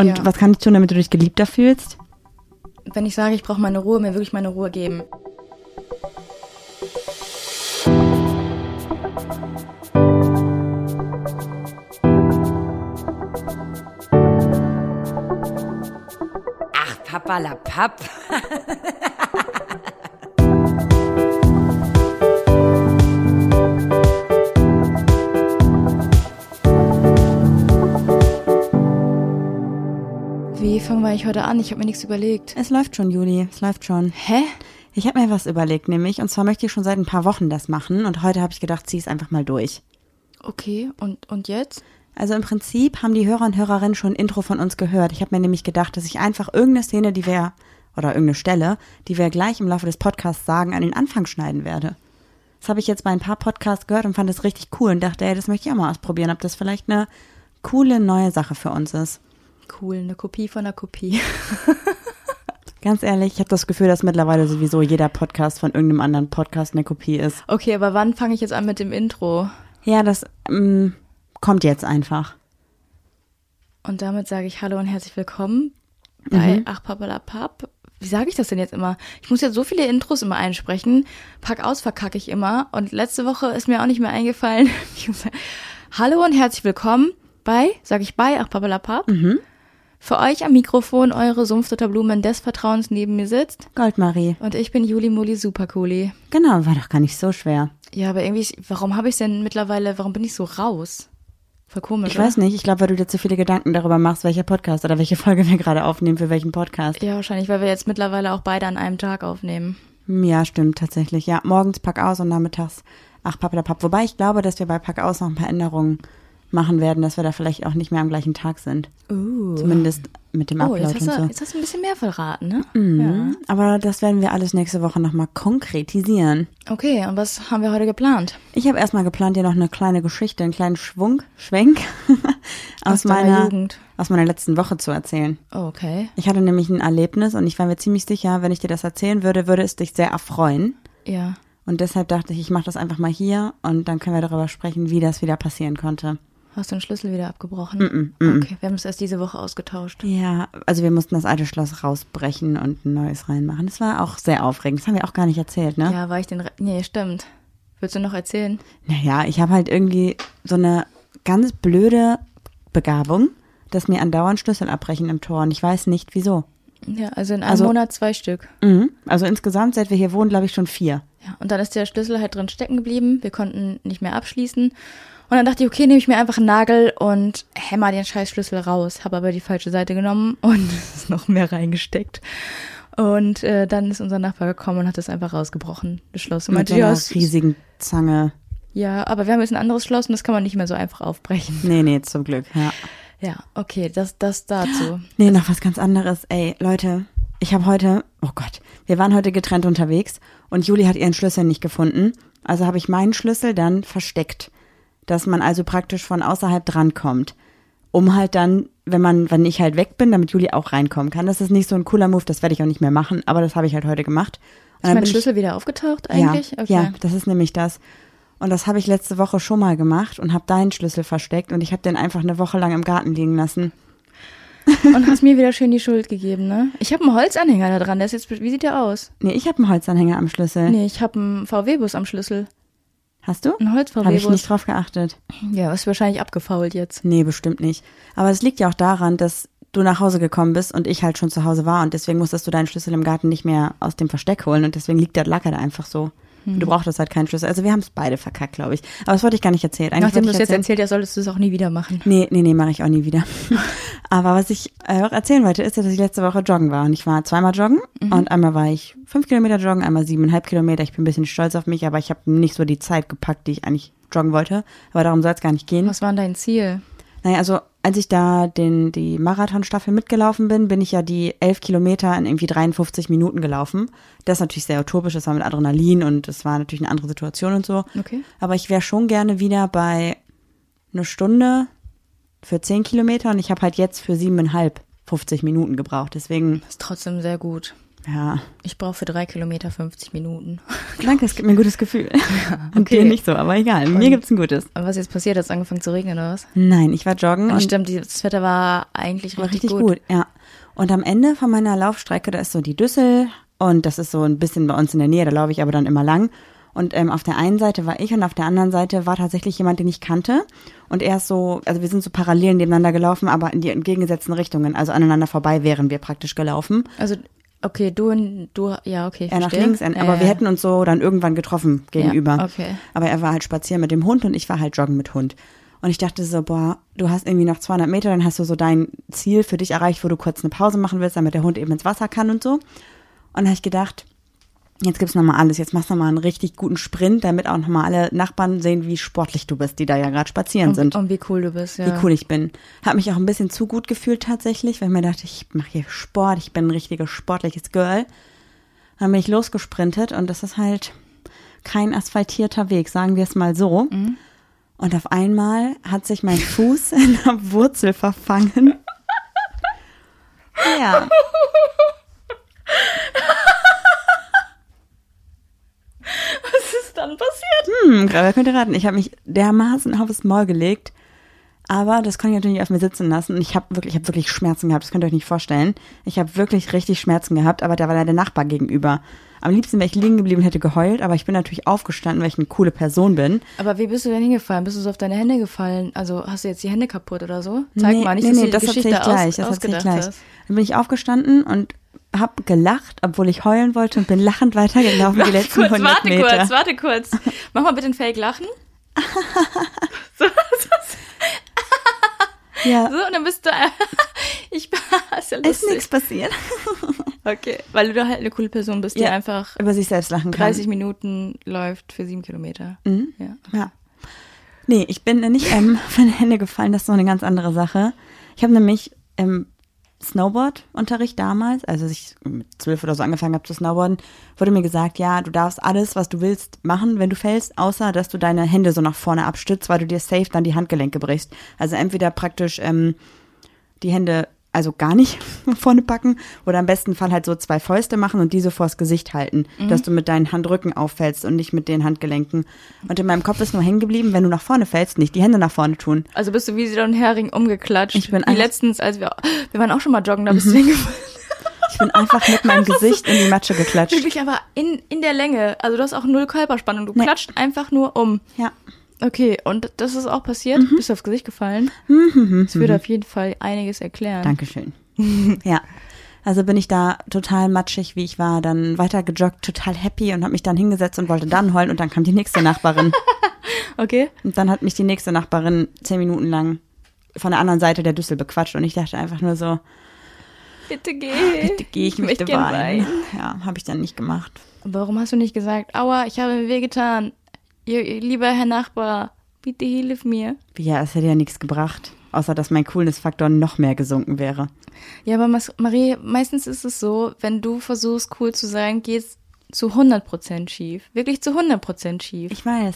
Und Ja. was kann ich tun, damit du dich geliebter fühlst? Wenn ich sage, ich brauche meine Ruhe, mir wirklich meine Ruhe geben. Ach, Papalapap. Wie fangen wir eigentlich heute an? Ich habe mir nichts überlegt. Es läuft schon, Juli. Es läuft schon. Hä? Ich habe mir was überlegt, nämlich, und zwar möchte ich schon seit ein paar Wochen das machen und heute habe ich gedacht, zieh es einfach mal durch. Okay, und, und jetzt? Also im Prinzip haben die Hörer und Hörerinnen schon ein Intro von uns gehört. Ich habe mir nämlich gedacht, dass ich einfach irgendeine Szene, die wir, oder irgendeine Stelle, die wir gleich im Laufe des Podcasts sagen, an den Anfang schneiden werde. Das habe ich jetzt bei ein paar Podcasts gehört und fand das richtig cool und dachte, ey, das möchte ich auch mal ausprobieren, ob das vielleicht eine coole neue Sache für uns ist. Cool, eine Kopie von einer Kopie. Ganz ehrlich, ich habe das Gefühl, dass mittlerweile sowieso jeder Podcast von irgendeinem anderen Podcast eine Kopie ist. Okay, aber wann fange ich jetzt an mit dem Intro? Ja, das ähm, kommt jetzt einfach. Und damit sage ich Hallo und herzlich willkommen bei Mhm. Ach Papalapap. Wie sage ich das denn jetzt immer? Ich muss jetzt so viele Intros immer einsprechen. Pack aus, verkacke ich immer. Und letzte Woche ist mir auch nicht mehr eingefallen. Hallo und herzlich willkommen bei, sage ich bei Ach Papalapap. Mhm. Für euch am Mikrofon eure Sumpfdotterblumen des Vertrauens neben mir sitzt. Goldmarie. Und ich bin Juli Muli Supercooli. Genau, war doch gar nicht so schwer. Ja, aber irgendwie, warum habe ich denn mittlerweile, warum bin ich so raus? Voll komisch. Ich weiß nicht, ich glaube, weil du dir zu viele Gedanken darüber machst, welcher Podcast oder welche Folge wir gerade aufnehmen, für welchen Podcast. Ja, wahrscheinlich, weil wir jetzt mittlerweile auch beide an einem Tag aufnehmen. Hm, Ja, stimmt tatsächlich. Ja, morgens Pack aus und nachmittags ach Papp. Wobei ich glaube, dass wir bei Pack aus noch ein paar Änderungen machen werden, dass wir da vielleicht auch nicht mehr am gleichen Tag sind. Uh. Zumindest mit dem Oh, Upload jetzt hast, und du, so. jetzt hast du ein bisschen mehr verraten, ne? Mhm. Aber das werden wir alles nächste Woche nochmal konkretisieren. Ja. Okay, und was haben wir heute geplant? Ich habe erstmal geplant, dir noch eine kleine Geschichte, einen kleinen Schwung, Schwenk aus, Aus meiner, Jugend. aus meiner letzten Woche zu erzählen. Oh, okay. Ich hatte nämlich ein Erlebnis und ich war mir ziemlich sicher, wenn ich dir das erzählen würde, würde es dich sehr erfreuen. Ja. Und deshalb dachte ich, ich mache das einfach mal hier und dann können wir darüber sprechen, wie das wieder passieren konnte. Hast du den Schlüssel wieder abgebrochen? Mm, mm, mm. Okay, wir haben es erst diese Woche ausgetauscht. Ja, also wir mussten das alte Schloss rausbrechen und ein neues reinmachen. Das war auch sehr aufregend. Das haben wir auch gar nicht erzählt, ne? Ja, war ich den. Re nee, stimmt. Willst du noch erzählen? Naja, ich habe halt irgendwie so eine ganz blöde Begabung, dass mir andauernd Schlüssel abbrechen im Tor und ich weiß nicht wieso. Ja, also in einem Also- Monat zwei Stück. Mhm. Also insgesamt, seit wir hier wohnen, glaube ich schon vier. Ja, und dann ist der Schlüssel halt drin stecken geblieben. Wir konnten nicht mehr abschließen. Und dann dachte ich, okay, nehme ich mir einfach einen Nagel und hämmer den scheiß Schlüssel raus. Habe aber die falsche Seite genommen und ist noch mehr reingesteckt. Und äh, dann ist unser Nachbar gekommen und hat das einfach rausgebrochen, das Schloss. Und Mit meinte, ja, einer es- riesigen Zange. ja, aber wir haben jetzt ein anderes Schloss und das kann man nicht mehr so einfach aufbrechen. Nee, nee, zum Glück, ja. Ja, okay, das, das dazu. Nee, noch was ganz anderes. Ey, Leute, ich habe heute, oh Gott, wir waren heute getrennt unterwegs und Juli hat ihren Schlüssel nicht gefunden. Also habe ich meinen Schlüssel dann versteckt, dass man also praktisch von außerhalb drankommt. Um halt dann, wenn man, wenn ich halt weg bin, damit Juli auch reinkommen kann. Das ist nicht so ein cooler Move, das werde ich auch nicht mehr machen, aber das habe ich halt heute gemacht. Und Ist mein bin ich- Schlüssel wieder aufgetaucht eigentlich? ja, okay. ja, das ist nämlich das. Und das habe ich letzte Woche schon mal gemacht und habe deinen Schlüssel versteckt und ich habe den einfach eine Woche lang im Garten liegen lassen. Und hast mir wieder schön die Schuld gegeben, ne? Ich habe einen Holzanhänger da dran. Der ist jetzt, wie sieht der aus? Nee, ich habe einen Holzanhänger am Schlüssel. Nee, ich habe einen VW-Bus am Schlüssel. Hast du? Ein Habe ich nicht drauf geachtet. Ja, ist wahrscheinlich abgefault jetzt. Nee, bestimmt nicht. Aber es liegt ja auch daran, dass du nach Hause gekommen bist und ich halt schon zu Hause war und deswegen musstest du deinen Schlüssel im Garten nicht mehr aus dem Versteck holen und deswegen liegt der Lacker da einfach so. Hm. Du brauchtest halt keinen Schlüssel. Also wir haben es beide verkackt, glaube ich. Aber das wollte ich gar nicht erzählen. Eigentlich Nachdem du es jetzt erzählt hast, solltest du es auch nie wieder machen. Nee, nee, nee, mache ich auch nie wieder. Aber was ich äh, auch erzählen wollte, ist, dass ich letzte Woche joggen war. Und ich war zweimal joggen Mhm. und einmal war ich fünf Kilometer joggen, einmal siebeneinhalb Kilometer. Ich bin ein bisschen stolz auf mich, aber ich habe nicht so die Zeit gepackt, die ich eigentlich joggen wollte. Aber darum soll es gar nicht gehen. Was war denn dein Ziel? Naja, also als ich da den, die Marathonstaffel mitgelaufen bin, bin ich ja die elf Kilometer in irgendwie 53 Minuten gelaufen. Das ist natürlich sehr utopisch, das war mit Adrenalin und es war natürlich eine andere Situation und so. Okay. Aber ich wäre schon gerne wieder bei eine Stunde für 10 Kilometer und ich habe halt jetzt für siebeneinhalb 50 Minuten gebraucht. Deswegen, Ist trotzdem sehr gut. Ja. Ich brauche für drei Kilometer 50 Minuten. Danke, es gibt mir ein gutes Gefühl. Und okay. dir nicht so, aber egal. Mir Und- gibt's ein gutes. Aber was jetzt passiert, hat es angefangen zu regnen oder was? Nein, ich war joggen Und und stimmt, das Wetter war eigentlich war richtig, richtig gut. gut. Ja. Und am Ende von meiner Laufstrecke, da ist so die Düssel und das ist so ein bisschen bei uns in der Nähe, da laufe ich aber dann immer lang. Und ähm, auf der einen Seite war ich und auf der anderen Seite war tatsächlich jemand, den ich kannte. Und er ist so, also wir sind so parallel nebeneinander gelaufen, aber in die entgegengesetzten Richtungen. Also aneinander vorbei wären wir praktisch gelaufen. Also, okay, du und du, ja, okay. Er nach links, er, ja, aber ja. wir hätten uns so dann irgendwann getroffen gegenüber. Ja, okay. Aber er war halt spazieren mit dem Hund und ich war halt joggen mit Hund. Und ich dachte so, boah, du hast irgendwie noch 200 Meter, dann hast du so dein Ziel für dich erreicht, wo du kurz eine Pause machen willst, damit der Hund eben ins Wasser kann und so. Und da habe ich gedacht, jetzt gibt's noch mal alles, jetzt machst du noch mal einen richtig guten Sprint, damit auch noch mal alle Nachbarn sehen, wie sportlich du bist, die da ja gerade spazieren sind. Und, und wie cool du bist, ja. Wie cool ich bin. Hab mich auch ein bisschen zu gut gefühlt tatsächlich, weil ich mir dachte, ich mache hier Sport, ich bin ein richtiges sportliches Girl. Dann bin ich losgesprintet und das ist halt kein asphaltierter Weg, sagen wir es mal so. Und auf einmal hat sich mein Fuß in der Wurzel verfangen. Ja. Was ist dann passiert? Hm, wer könnte raten? Ich habe mich dermaßen aufs Maul gelegt. Aber das kann ich natürlich nicht auf mir sitzen lassen. Und ich habe wirklich, ich habe wirklich Schmerzen gehabt. Das könnt ihr euch nicht vorstellen. Ich habe wirklich richtig Schmerzen gehabt, aber da war da der Nachbar gegenüber. Am liebsten wäre ich liegen geblieben und hätte geheult, aber ich bin natürlich aufgestanden, weil ich eine coole Person bin. Aber wie bist du denn hingefallen? Bist du so auf deine Hände gefallen? Also hast du jetzt die Hände kaputt oder so? Zeig nee, mal, nicht, nee, dass nee, du das die erzähl Geschichte ich gleich. aus, Das erzähl ich ausgedacht gleich. hast. Dann bin ich aufgestanden und habe gelacht, obwohl ich heulen wollte und bin lachend weitergelaufen die letzten kurz, 100 warte Meter. kurz, warte kurz. Mach mal bitte ein Fake-Lachen. so, Ja, so, und dann bist du. ich ist ja ist nichts passiert. Okay, weil du halt eine coole Person bist, die Ja. einfach Über sich selbst lachen kann. 30 Minuten läuft für sieben Kilometer. Mhm. Ja. Ja. Nee, ich bin nicht ähm, von den Händen gefallen, das ist noch eine ganz andere Sache. Ich habe nämlich im Snowboard-Unterricht damals, also als ich mit zwölf oder so angefangen habe zu snowboarden, wurde mir gesagt, ja, du darfst alles, was du willst, machen, wenn du fällst, außer dass du deine Hände so nach vorne abstützt, weil du dir safe dann die Handgelenke brichst. Also entweder praktisch ähm, die Hände also gar nicht vorne packen oder im besten Fall halt so zwei Fäuste machen und diese vors Gesicht halten, dass du mit deinen Handrücken auffällst und nicht mit den Handgelenken. Und in meinem Kopf ist nur hängen geblieben, wenn du nach vorne fällst, nicht die Hände nach vorne tun. Also bist du wie so ein Hering umgeklatscht. Ich bin wie einfach- letztens, als wir, wir waren auch schon mal joggen, da bist du hingefallen. Ich bin einfach mit meinem Gesicht in die Matsche geklatscht. Wirklich aber in, in der Länge. Also du hast auch null Körperspannung. Du Nee. klatscht einfach nur um. Ja. Okay, und das ist auch passiert? Mhm. Bist du aufs Gesicht gefallen? Das würde auf jeden Fall einiges erklären. Dankeschön. ja. Also bin ich da total matschig, wie ich war, dann weiter gejoggt, total happy und habe mich dann hingesetzt und wollte dann heulen und dann kam die nächste Nachbarin. Okay. Und dann hat mich die nächste Nachbarin zehn Minuten lang von der anderen Seite der Düssel bequatscht und ich dachte einfach nur so, Bitte geh. bitte geh ich, möchte gern weinen. Ja, habe ich dann nicht gemacht. Warum hast du nicht gesagt, aua, ich habe mir wehgetan. Lieber Herr Nachbar, bitte hilf mir. Ja, es hätte ja nichts gebracht, außer dass mein Coolness-Faktor noch mehr gesunken wäre. Ja, aber Marie, meistens ist es so, wenn du versuchst, cool zu sein, geht's zu 100% schief. Wirklich zu 100% schief. Ich weiß.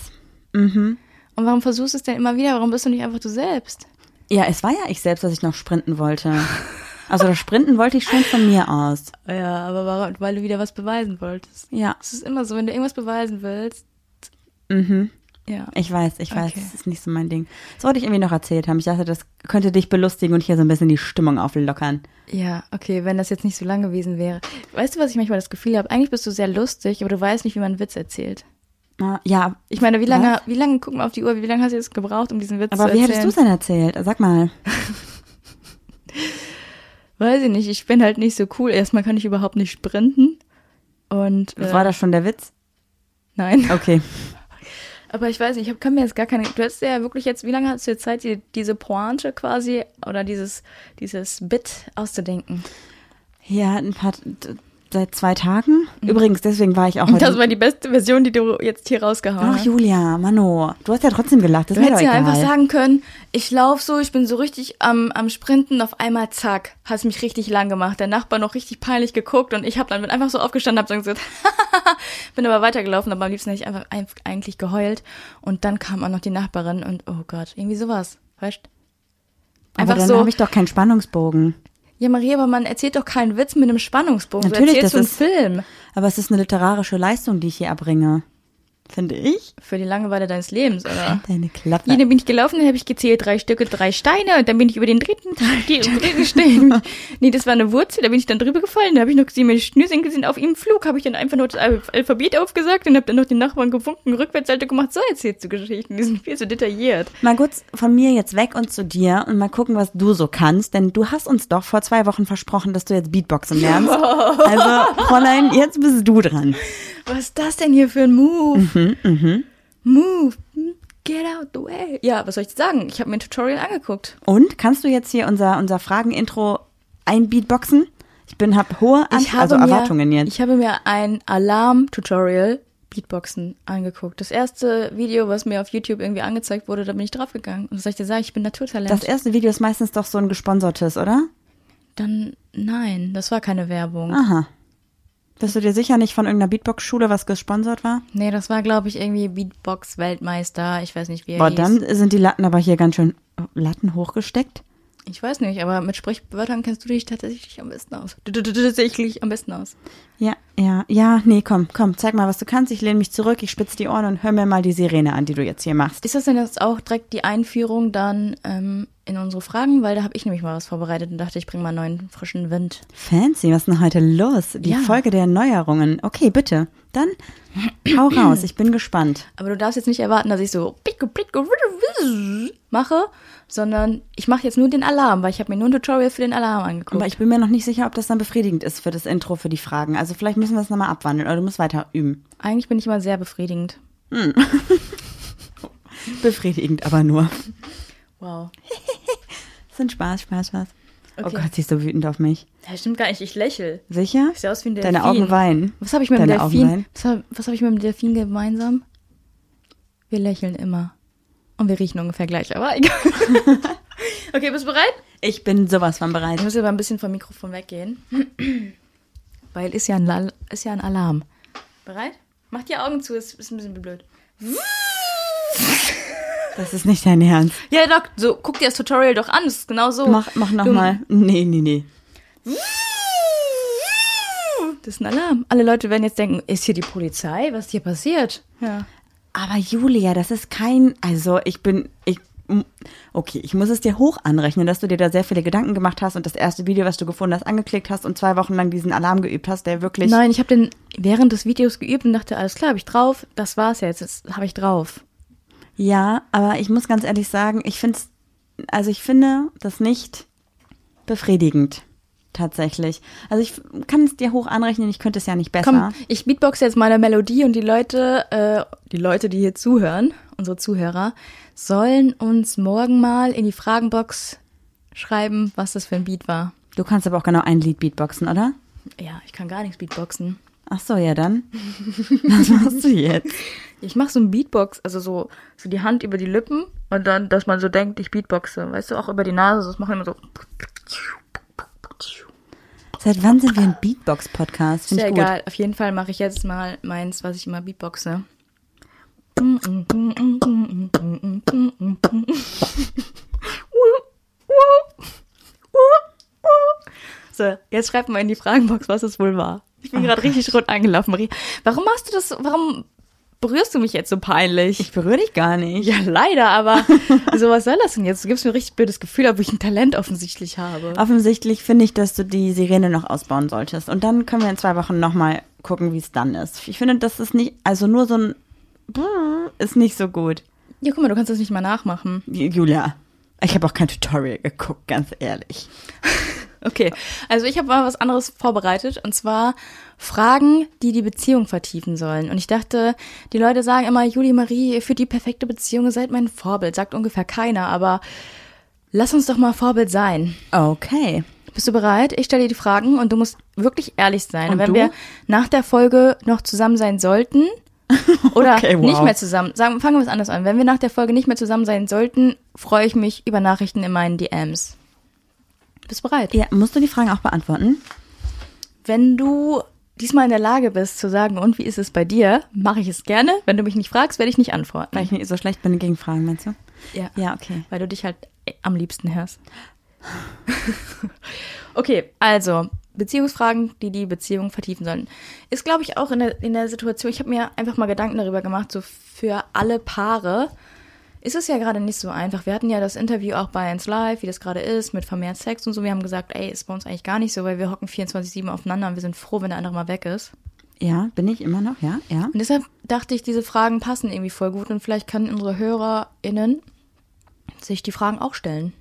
Mhm. Und warum versuchst du es denn immer wieder? Warum bist du nicht einfach du selbst? Ja, es war ja ich selbst, dass ich noch sprinten wollte. Also das Sprinten wollte ich schon von mir aus. Ja, aber warum? Weil du wieder was beweisen wolltest. Ja, Es ist immer so, wenn du irgendwas beweisen willst. Mhm. Ja. Ich weiß, ich weiß, Okay. das ist nicht so mein Ding. Das wollte ich irgendwie noch erzählt haben. Ich dachte, das könnte dich belustigen und hier so ein bisschen die Stimmung auflockern. Ja, okay, wenn das jetzt nicht so lang gewesen wäre. Weißt du, was ich manchmal das Gefühl habe? Eigentlich bist du sehr lustig, aber du weißt nicht, wie man einen Witz erzählt. Ah, Ja, Ich meine, wie lange, wie lange, guck mal auf die Uhr, wie lange hast du jetzt gebraucht, um diesen Witz aber zu wie erzählen? hättest du es denn erzählt? Sag mal. Weiß ich nicht, ich bin halt nicht so cool. Erstmal kann ich überhaupt nicht sprinten. Und äh, War das schon der Witz? nein. Okay. Aber ich weiß nicht, ich kann mir jetzt gar keine. Du hast ja wirklich jetzt, wie lange hast du jetzt Zeit, die, diese Pointe quasi oder dieses, dieses Bit auszudenken? Ja, ein paar, seit zwei Tagen. Übrigens, deswegen war ich auch heute. Das war die beste Version, die du jetzt hier rausgehauen Ach, hast. Julia, Mano, du hast ja trotzdem gelacht. Das Du hättest ja einfach sagen können, ich lauf so, ich bin so richtig am, am Sprinten, auf einmal zack, hast mich richtig lang gemacht. Der Nachbar noch richtig peinlich geguckt und ich habe dann bin einfach so aufgestanden, hab dann gesagt, bin aber weitergelaufen, aber am liebsten hätte ich einfach ein- eigentlich geheult und dann kam auch noch die Nachbarin und oh Gott, irgendwie sowas, weißt? aber Einfach dann so, habe ich doch keinen Spannungsbogen. Ja, Maria, aber man erzählt doch keinen Witz mit einem Spannungsbogen. Natürlich, du erzählst das so einen ist- Film. Aber es ist eine literarische Leistung, die ich hier erbringe. Finde ich. Für die Langeweile deines Lebens, oder? Deine Klappe. Hier, dann bin ich gelaufen, dann habe ich gezählt, drei Stücke, drei Steine und dann bin ich über den dritten, die, dritten Stein. nee, das war eine Wurzel, da bin ich dann drüber gefallen, da habe ich noch gesehen, meine Schnürchen gesehen, auf ihm Flug habe ich dann einfach nur das Al- Alphabet aufgesagt und habe dann noch den Nachbarn gewunken, Rückwärtsseite gemacht, so erzählst du Geschichten, die sind viel zu detailliert. Mal kurz von mir jetzt weg und zu dir und mal gucken, was du so kannst, denn du hast uns doch vor zwei Wochen versprochen, dass du jetzt Beatboxen lernst. Also, Fräulein, jetzt bist du dran. Was ist das denn hier für ein Move? Mhm, Move, get out the way. Ja, was soll ich dir sagen? Ich habe mir ein Tutorial angeguckt. Und kannst du jetzt hier unser, unser Fragen-Intro einbeatboxen? Ich bin, hab hohe An Ich habe also mir, Erwartungen jetzt. Ich habe mir ein Alarm-Tutorial Beatboxen angeguckt. Das erste Video, was mir auf YouTube irgendwie angezeigt wurde, da bin ich draufgegangen. Und was soll ich dir sagen? Ich bin Naturtalent. Das erste Video ist meistens doch so ein gesponsertes, oder? Dann, nein, das war keine Werbung. Aha. Bist du dir sicher nicht von irgendeiner Beatbox-Schule, was gesponsert war? Nee, das war, glaube ich, irgendwie Beatbox-Weltmeister. Ich weiß nicht, wie er Boah, hieß. dann sind die Latten aber hier ganz schön Latten hochgesteckt. Ich weiß nicht, aber mit Sprichwörtern kennst du dich tatsächlich am besten aus. Tatsächlich am besten aus. Ja, ja, ja, nee, komm, komm, zeig mal, was du kannst. Ich lehne mich zurück, ich spitze die Ohren und hör mir mal die Sirene an, die du jetzt hier machst. Ist das denn jetzt auch direkt die Einführung dann ähm, in unsere Fragen? Weil da habe ich nämlich mal was vorbereitet und dachte, ich bringe mal einen neuen, frischen Wind. Fancy, was ist denn heute los? Die Ja. Folge der Neuerungen. Okay, bitte. Dann hau raus, ich bin gespannt. Aber du darfst jetzt nicht erwarten, dass ich so mache, sondern ich mache jetzt nur den Alarm, weil ich habe mir nur ein Tutorial für den Alarm angeguckt. Aber ich bin mir noch nicht sicher, ob das dann befriedigend ist für das Intro, für die Fragen. Also vielleicht müssen wir es nochmal abwandeln oder du musst weiter üben. Eigentlich bin ich immer sehr befriedigend. Befriedigend, aber nur. Wow. Sind Spaß, Spaß, Spaß. Oh Okay. Gott, siehst du wütend auf mich. Ja, stimmt gar nicht, ich lächel. Sicher? Ich sehe aus wie ein Delfin. Deine Augen weinen. Was habe ich mit dem Deine Delfin? Was habe was hab ich mit dem Delfin gemeinsam? Wir lächeln immer. Und wir riechen ungefähr gleich, aber egal. okay, bist du bereit? Ich bin sowas von bereit. Ich muss aber ein bisschen vom Mikrofon weggehen. Weil ist ja ein, ist ja ein Alarm. Bereit? Mach die Augen zu, ist, ist ein bisschen blöd. Das ist nicht dein Ernst. Ja, Doc, so, guck dir das Tutorial doch an, das ist genau so. Mach, mach nochmal. Nee, nee, nee. Das ist ein Alarm. Alle Leute werden jetzt denken, ist hier die Polizei? Was ist hier passiert? Ja. Aber Julia, das ist kein, also ich bin, ich, okay, ich muss es dir hoch anrechnen, dass du dir da sehr viele Gedanken gemacht hast und das erste Video, was du gefunden hast, angeklickt hast und zwei Wochen lang diesen Alarm geübt hast, der wirklich, Nein, ich habe den während des Videos geübt und dachte, alles klar, habe ich drauf. Das war's jetzt, jetzt habe ich drauf. Ja, aber ich muss ganz ehrlich sagen, ich finde also ich finde das nicht befriedigend. Tatsächlich. Also ich kann es dir hoch anrechnen, ich könnte es ja nicht besser. Komm, ich beatbox jetzt meine Melodie und die Leute, äh, die Leute, die hier zuhören, unsere Zuhörer, sollen uns morgen mal in die Fragenbox schreiben, was das für ein Beat war. Du kannst aber auch genau ein Lied beatboxen, oder? Ja, ich kann gar nichts beatboxen. Ach so, ja dann. Was machst du jetzt? Ich mache so ein Beatbox, also so, so die Hand über die Lippen und dann, dass man so denkt, ich beatboxe. Weißt du, auch über die Nase, das mache ich immer so. Seit wann sind wir ein Beatbox-Podcast? Ist ja egal, auf jeden Fall mache ich jetzt mal meins, was ich immer beatboxe. So, jetzt schreibt mal in die Fragenbox, was es wohl war. Ich bin gerade richtig rot angelaufen, Marie. Warum machst du das, warum berührst du mich jetzt so peinlich? Ich berühre dich gar nicht. ja, leider, aber so was soll das denn jetzt? Du gibst mir ein richtig blödes Gefühl, ob ich ein Talent offensichtlich habe. Offensichtlich finde ich, dass du die Sirene noch ausbauen solltest. Und dann können wir in zwei Wochen nochmal gucken, wie es dann ist. Ich finde, das ist nicht, also nur so ein Brrr ist nicht so gut. Ja, guck mal, du kannst das nicht mal nachmachen. Julia, ich habe auch kein Tutorial geguckt, ganz ehrlich. Okay, also ich habe mal was anderes vorbereitet und zwar Fragen, die die Beziehung vertiefen sollen. Und ich dachte, die Leute sagen immer, Julie Marie, führt die perfekte Beziehung, seid mein Vorbild. Sagt ungefähr keiner, aber lass uns doch mal Vorbild sein. Okay. Bist du bereit? Ich stelle dir die Fragen und du musst wirklich ehrlich sein. Und wenn du? wir nach der Folge noch zusammen sein sollten oder Okay, wow. nicht mehr zusammen, sagen, fangen wir es anders an. Wenn wir nach der Folge nicht mehr zusammen sein sollten, freue ich mich über Nachrichten in meinen DMs. Bist du bereit? Ja, musst du die Fragen auch beantworten? Wenn du diesmal in der Lage bist zu sagen, und wie ist es bei dir, mache ich es gerne. Wenn du mich nicht fragst, werde ich nicht antworten. Weil ich nicht so schlecht bin gegen Fragen, meinst du? Ja. Ja, okay. Weil du dich halt am liebsten hörst. Okay, also Beziehungsfragen, die die Beziehung vertiefen sollen. Ist, glaube ich, auch in der, in der Situation, ich habe mir einfach mal Gedanken darüber gemacht, so für alle Paare ist es ja gerade nicht so einfach. Wir hatten ja das Interview auch bei 1 Live, wie das gerade ist, mit vermehrt Sex und so. Wir haben gesagt, ey, ist bei uns eigentlich gar nicht so, weil wir hocken 24-7 aufeinander und wir sind froh, wenn der andere mal weg ist. Ja, bin ich immer noch, ja, ja. Und deshalb dachte ich, diese Fragen passen irgendwie voll gut und vielleicht können unsere HörerInnen sich die Fragen auch stellen.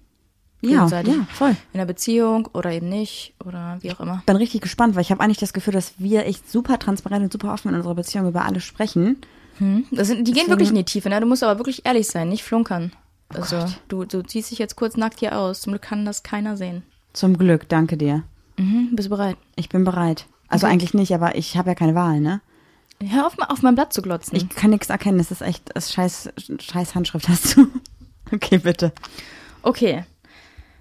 Ja, ja, voll. In der Beziehung oder eben nicht oder wie auch immer. Bin richtig gespannt, weil ich habe eigentlich das Gefühl, dass wir echt super transparent und super offen in unserer Beziehung über alles sprechen. Das sind, die gehen Deswegen- wirklich in die Tiefe, ne? Du musst aber wirklich ehrlich sein, nicht flunkern. Oh Also, du, du ziehst dich jetzt kurz nackt hier aus. Zum Glück kann das keiner sehen. Zum Glück, danke dir. Mhm, bist du bereit? Ich bin bereit. Also Okay. eigentlich nicht, aber ich habe ja keine Wahl, ne? Hör auf, auf mein Blatt zu glotzen. Ich kann nichts erkennen, das ist echt, das ist scheiß, scheiß Handschrift hast du. Okay, bitte. okay.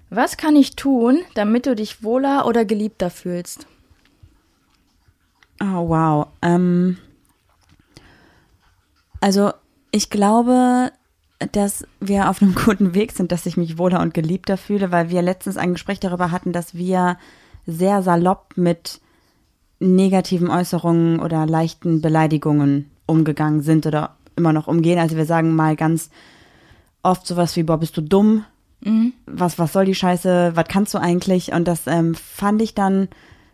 Was kann ich tun, damit du dich wohler oder geliebter fühlst? Oh, wow. Ähm, also, ich glaube, dass wir auf einem guten Weg sind, dass ich mich wohler und geliebter fühle, weil wir letztens ein Gespräch darüber hatten, dass wir sehr salopp mit negativen Äußerungen oder leichten Beleidigungen umgegangen sind oder immer noch umgehen. Also wir sagen mal ganz oft sowas wie, boah, bist du dumm? Was, was soll die Scheiße? Was kannst du eigentlich? Und das ähm, fand ich dann,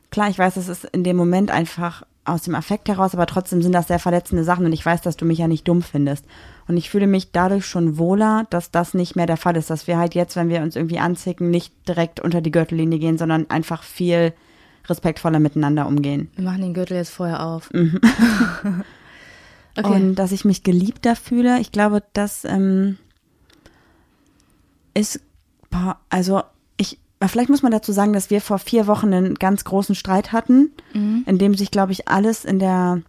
klar, ich weiß, das ist in dem Moment einfach aus dem Affekt heraus, aber trotzdem sind das sehr verletzende Sachen und ich weiß, dass du mich ja nicht dumm findest. Und ich fühle mich dadurch schon wohler, dass das nicht mehr der Fall ist, dass wir halt jetzt, wenn wir uns irgendwie anzicken, nicht direkt unter die Gürtellinie gehen, sondern einfach viel respektvoller miteinander umgehen. Wir machen den Gürtel jetzt vorher auf. Mhm. okay. Und dass ich mich geliebter fühle, ich glaube, das ähm, ist, also vielleicht muss man dazu sagen, dass wir vor vier Wochen einen ganz großen Streit hatten, in dem sich, glaube ich, alles in der,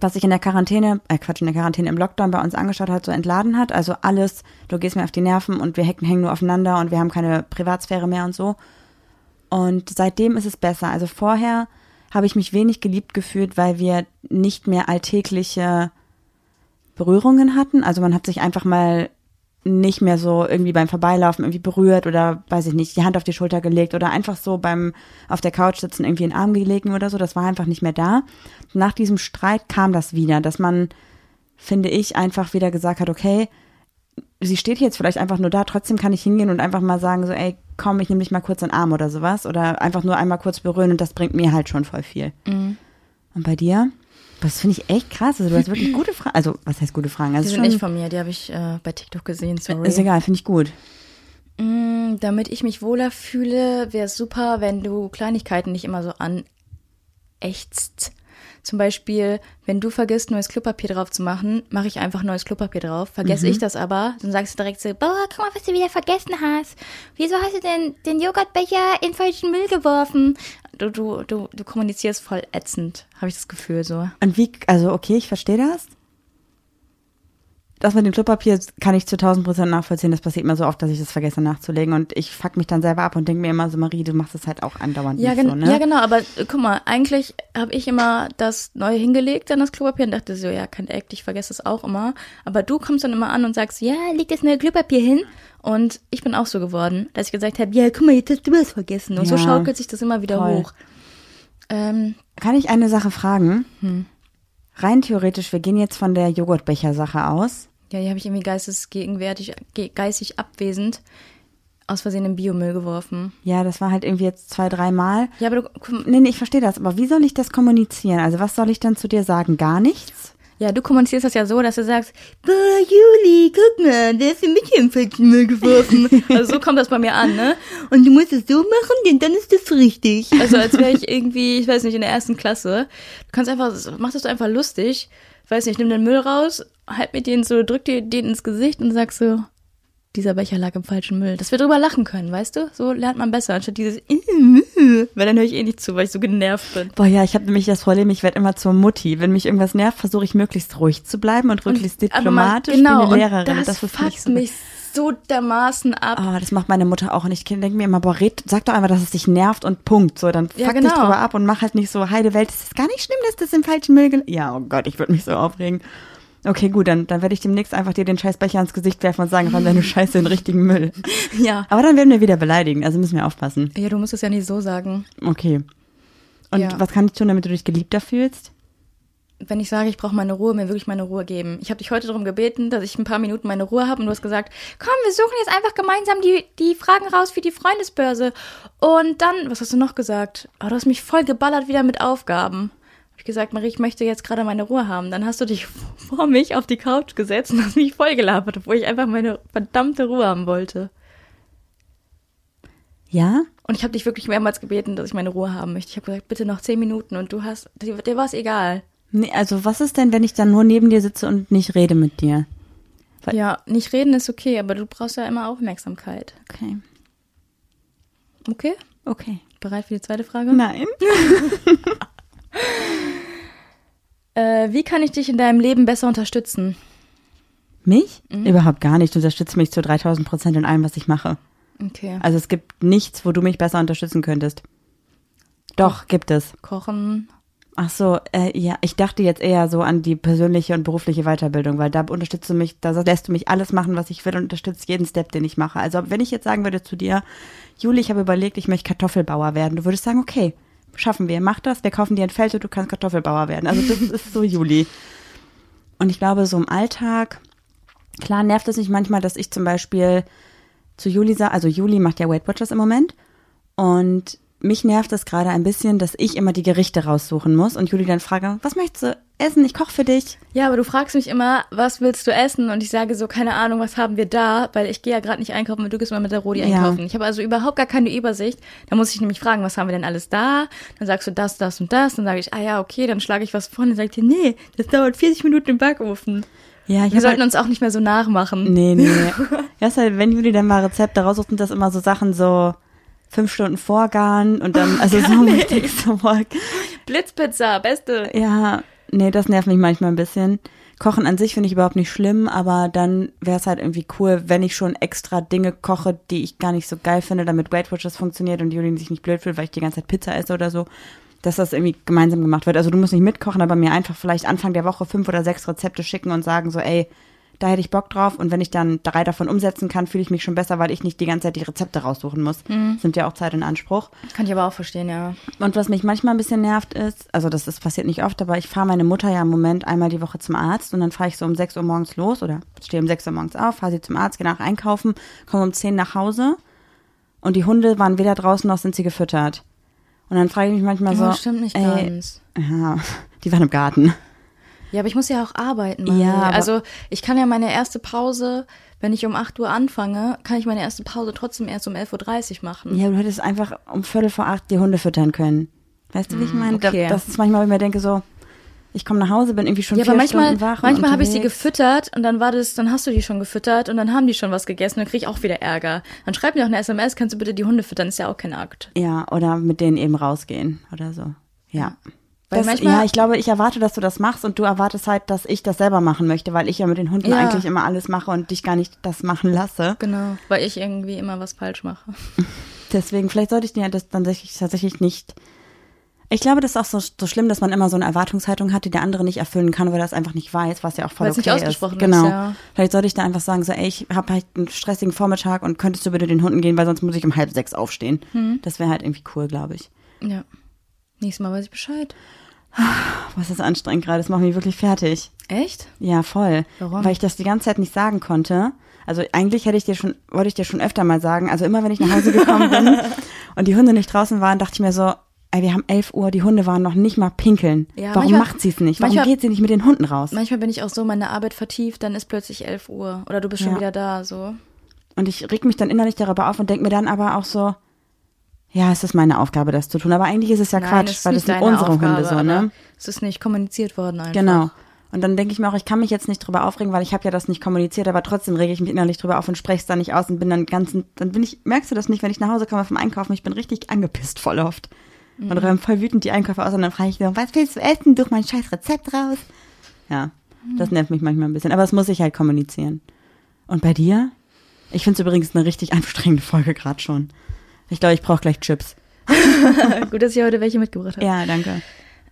was sich in der Quarantäne, äh Quatsch, in der Quarantäne im Lockdown bei uns angeschaut hat, so entladen hat. Also alles, du gehst mir auf die Nerven und wir hängen nur aufeinander und wir haben keine Privatsphäre mehr und so. Und seitdem ist es besser. Also vorher habe ich mich wenig geliebt gefühlt, weil wir nicht mehr alltägliche Berührungen hatten. Also man hat sich einfach mal nicht mehr so irgendwie beim Vorbeilaufen irgendwie berührt oder weiß ich nicht, die Hand auf die Schulter gelegt oder einfach so beim auf der Couch sitzen irgendwie in den Arm gelegen oder so. Das war einfach nicht mehr da. Nach diesem Streit kam das wieder, dass man, finde ich, einfach wieder gesagt hat, okay, sie steht jetzt vielleicht einfach nur da, trotzdem kann ich hingehen und einfach mal sagen, so, ey, komm, ich nehme dich mal kurz in den Arm oder sowas. Oder einfach nur einmal kurz berühren und das bringt mir halt schon voll viel. Mhm. Und bei dir? Das finde ich echt krass. Also du hast wirklich gute Fragen. Also, was heißt gute Fragen? die Also sind schon, nicht von mir, die habe ich äh, bei TikTok gesehen, sorry. ist egal, finde ich gut. Mm, damit ich mich wohler fühle, wäre es super, wenn du Kleinigkeiten nicht immer so anächzt. Zum Beispiel, wenn du vergisst, neues Klopapier drauf zu machen, mache ich einfach neues Klopapier drauf. Vergesse ich das aber, dann sagst du direkt so, boah, guck mal, was du wieder vergessen hast. Wieso hast du denn den Joghurtbecher in falschen Müll geworfen? Du, du, du, du kommunizierst voll ätzend, habe ich das Gefühl so. Und wie, also okay, ich verstehe das. Das mit dem Klopapier kann ich zu 1000 Prozent nachvollziehen. Das passiert mir so oft, dass ich das vergesse nachzulegen. Und ich fuck mich dann selber ab und denke mir immer so, Marie, du machst es halt auch andauernd Ja, nicht so, ne? ja, genau, aber äh, guck mal, eigentlich habe ich immer das Neue hingelegt, dann das Klopapier und dachte so, ja, kein Act, ich vergesse es auch immer. Aber du kommst dann immer an und sagst, ja, leg das neue Klopapier hin. Und ich bin auch so geworden, dass ich gesagt habe, ja, guck mal, jetzt hast du was vergessen. Und so Ja, schaukelt sich das immer wieder voll. hoch. Ähm, Kann ich eine Sache fragen? Hm. Rein theoretisch, wir gehen jetzt von der Joghurtbecher-Sache aus. Ja, die habe ich irgendwie geistesgegenwärtig, ge geistig abwesend aus Versehen im Biomüll geworfen. Ja, das war halt irgendwie jetzt zwei, dreimal. Ja, aber du, Nee, nee, ich verstehe das. Aber wie soll ich das kommunizieren? Also was soll ich dann zu dir sagen? Gar nichts? Ja, du kommunizierst das ja so, dass du sagst, boah, Juli, guck mal, der ist für mich im falschen Müll geworfen. also so kommt das bei mir an, ne? Und du musst es so machen, denn dann ist das richtig. Also als wäre ich irgendwie, ich weiß nicht, in der ersten Klasse. Du kannst einfach, mach das einfach lustig. Ich weiß nicht, nimm den Müll raus, halt mit den so, drück dir den ins Gesicht und sag so, dieser Becher lag im falschen Müll. Dass wir drüber lachen können, weißt du? So lernt man besser, anstatt dieses, weil dann höre ich eh nicht zu, weil ich so genervt bin. Boah, ja, ich habe nämlich das Problem, ich werde immer zur Mutti. Wenn mich irgendwas nervt, versuche ich möglichst ruhig zu bleiben und möglichst Aber man- diplomatisch genau, wie eine Lehrerin. Und das, ist fuckt so mich so dermaßen ab. Ah, das macht meine Mutter auch. Und ich denke mir immer, boah, red, sag doch einfach, dass es dich nervt und Punkt. So, dann fuck Ja, dich genau. drüber ab und mach halt nicht so, heide Welt, es ist gar nicht schlimm, dass das im falschen Müll gel Ja, oh Gott, ich würde mich so aufregen. Okay, gut, dann, dann werde ich demnächst einfach dir den Scheißbecher ans Gesicht werfen und sagen, wann deine Scheiße in richtigen Müll. Ja. Aber dann werden wir wieder beleidigen, also müssen wir aufpassen. Ja, du musst es ja nicht so sagen. Okay. Und Ja. was kann ich tun, damit du dich geliebter fühlst? Wenn ich sage, ich brauche meine Ruhe, mir wirklich meine Ruhe geben. Ich habe dich heute darum gebeten, dass ich ein paar Minuten meine Ruhe habe und du hast gesagt, komm, wir suchen jetzt einfach gemeinsam die, die Fragen raus für die Freundesbörse. Und dann, was hast du noch gesagt? Oh, du hast mich voll geballert wieder mit Aufgaben. Hab ich gesagt, Marie, ich möchte jetzt gerade meine Ruhe haben. Dann hast du dich vor mich auf die Couch gesetzt und hast mich voll gelabert, obwohl ich einfach meine verdammte Ruhe haben wollte. Ja? Und ich habe dich wirklich mehrmals gebeten, dass ich meine Ruhe haben möchte. Ich habe gesagt, bitte noch zehn Minuten und du hast, dir, dir war es egal. Nee, also was ist denn, wenn ich dann nur neben dir sitze und nicht rede mit dir? Weil- Ja, nicht reden ist okay, aber du brauchst ja immer Aufmerksamkeit. Okay. Okay? Okay. Bereit für die zweite Frage? Nein. Äh, wie kann ich dich in deinem Leben besser unterstützen? Mich? Überhaupt gar nicht. Du unterstützt mich zu 3000 Prozent in allem, was ich mache. Okay. Also es gibt nichts, wo du mich besser unterstützen könntest. Doch, gibt es. Kochen. Ach so, äh, ja, ich dachte jetzt eher so an die persönliche und berufliche Weiterbildung, weil da unterstützt du mich, da lässt du mich alles machen, was ich will und unterstützt jeden Step, den ich mache. Also wenn ich jetzt sagen würde zu dir, Juli, ich habe überlegt, ich möchte Kartoffelbauer werden, du würdest sagen, okay, schaffen wir, mach das, wir kaufen dir ein Feld und du kannst Kartoffelbauer werden. Also das ist so Juli. Und ich glaube, so im Alltag, klar nervt es mich manchmal, dass ich zum Beispiel zu Juli sage, also Juli macht ja Weight Watchers im Moment und mich nervt es gerade ein bisschen, dass ich immer die Gerichte raussuchen muss und Juli dann frage, was möchtest du essen? Ich koche für dich. Ja, aber du fragst mich immer, was willst du essen? Und ich sage so, keine Ahnung, was haben wir da? Weil ich gehe ja gerade nicht einkaufen und du gehst mal mit der Rodi Ja. einkaufen. Ich habe also überhaupt gar keine Übersicht. Da muss ich nämlich fragen, was haben wir denn alles da? Dann sagst du das, das und das. Dann sage ich, ah ja, okay, dann schlage ich was vor. Und dann sagt ihr, nee, das dauert 40 Minuten im Backofen. Ja, ich Wir sollten halt, uns auch nicht mehr so nachmachen. Nee, nee. ja, ist halt, wenn Juli dann mal Rezepte raussucht, sind das immer so Sachen so fünf Stunden vorgaren und dann, also so richtig so boah, Blitzpizza, beste. Ja, nee, das nervt mich manchmal ein bisschen. Kochen an sich finde ich überhaupt nicht schlimm, aber dann wäre es halt irgendwie cool, wenn ich schon extra Dinge koche, die ich gar nicht so geil finde, damit Weight Watchers funktioniert und Julien sich nicht blöd fühlt, weil ich die ganze Zeit Pizza esse oder so, dass das irgendwie gemeinsam gemacht wird. Also du musst nicht mitkochen, aber mir einfach vielleicht Anfang der Woche fünf oder sechs Rezepte schicken und sagen so, ey, da hätte ich Bock drauf und wenn ich dann drei davon umsetzen kann, fühle ich mich schon besser, weil ich nicht die ganze Zeit die Rezepte raussuchen muss. Sind ja auch Zeit in Anspruch. Kann ich aber auch verstehen, ja. Und was mich manchmal ein bisschen nervt ist, also das ist passiert nicht oft, aber ich fahre meine Mutter ja im Moment einmal die Woche zum Arzt und dann fahre ich so um 6 Uhr morgens los oder stehe um 6 Uhr morgens auf, fahre sie zum Arzt, gehe nach einkaufen, komme um 10 nach Hause und die Hunde waren weder draußen noch sind sie gefüttert. Und dann frage ich mich manchmal so, Oh, stimmt nicht ey, ganz. ja, die waren im Garten. Ja, aber ich muss ja auch arbeiten. Marie. Ja, also ich kann ja meine erste Pause, wenn ich um 8 Uhr anfange, kann ich meine erste Pause trotzdem erst um 11.30 Uhr machen. Ja, du hättest einfach um Viertel vor acht die Hunde füttern können. Weißt du, wie ich meine? Mm, okay. Da- Das ist manchmal, wenn ich mir denke so, ich komme nach Hause, bin irgendwie schon Ja, vier aber manchmal, Stunden wach. manchmal habe ich sie gefüttert und dann war das, dann hast du die schon gefüttert und dann haben die schon was gegessen und dann krieg ich auch wieder Ärger. Dann schreib mir auch eine SMS, kannst du bitte die Hunde füttern, ist ja auch kein Akt. Ja, oder mit denen eben rausgehen oder so. Ja. Das, manchmal- ja, ich glaube, ich erwarte, dass du das machst und du erwartest halt, dass ich das selber machen möchte, weil ich ja mit den Hunden Ja. eigentlich immer alles mache und dich gar nicht das machen lasse. Genau, weil ich irgendwie immer was falsch mache. Deswegen, vielleicht sollte ich dir das dann tatsächlich, tatsächlich nicht. Ich glaube, das ist auch so, so schlimm, dass man immer so eine Erwartungshaltung hat, die der andere nicht erfüllen kann, weil er das einfach nicht weiß, was ja auch voll Weil es okay nicht ausgesprochen ist. Genau. ist, ja. Vielleicht sollte ich da einfach sagen, so, ey, ich habe halt einen stressigen Vormittag und könntest du bitte den Hunden gehen, weil sonst muss ich um halb sechs aufstehen. Hm. Das wäre halt irgendwie cool, glaube ich. Ja. Nächstes Mal weiß ich Bescheid. Was ist anstrengend gerade, das macht mich wirklich fertig. Echt? Ja, voll. Warum? Weil ich das die ganze Zeit nicht sagen konnte. Also eigentlich hätte ich dir schon, wollte ich dir schon öfter mal sagen. Also immer wenn ich nach Hause gekommen bin und die Hunde nicht draußen waren, dachte ich mir so, ey, wir haben 11 Uhr, die Hunde waren noch nicht mal pinkeln. Ja, Warum manchmal- macht sie es nicht? Warum manchmal- geht sie nicht mit den Hunden raus? Manchmal bin ich auch so in meine Arbeit vertieft, dann ist plötzlich 11 Uhr oder du bist schon Ja. wieder da, so. Und ich reg mich dann innerlich darüber auf und denke mir dann aber auch so, ja, es ist meine Aufgabe, das zu tun. Aber eigentlich ist es ja Nein, Quatsch, es weil das sind unsere Aufgabe, Hunde so, ne? Es ist nicht kommuniziert worden einfach. Genau. Und dann denke ich mir auch, ich kann mich jetzt nicht drüber aufregen, weil ich habe ja das nicht kommuniziert, aber trotzdem rege ich mich innerlich drüber auf und spreche es dann nicht aus und bin dann ganzen, dann bin ich, merkst du das nicht, wenn ich nach Hause komme vom Einkaufen, ich bin richtig angepisst voll oft. Und räume voll wütend die Einkäufe aus und dann frage ich so, was willst du essen? Durch mein scheiß Rezept raus. Ja, das nervt mich manchmal ein bisschen, aber das muss ich halt kommunizieren. Und bei dir? Ich finde es übrigens eine richtig anstrengende Folge gerade schon. Ich glaube, ich brauche gleich Chips. Gut, dass ich heute welche mitgebracht habe. Ja, danke.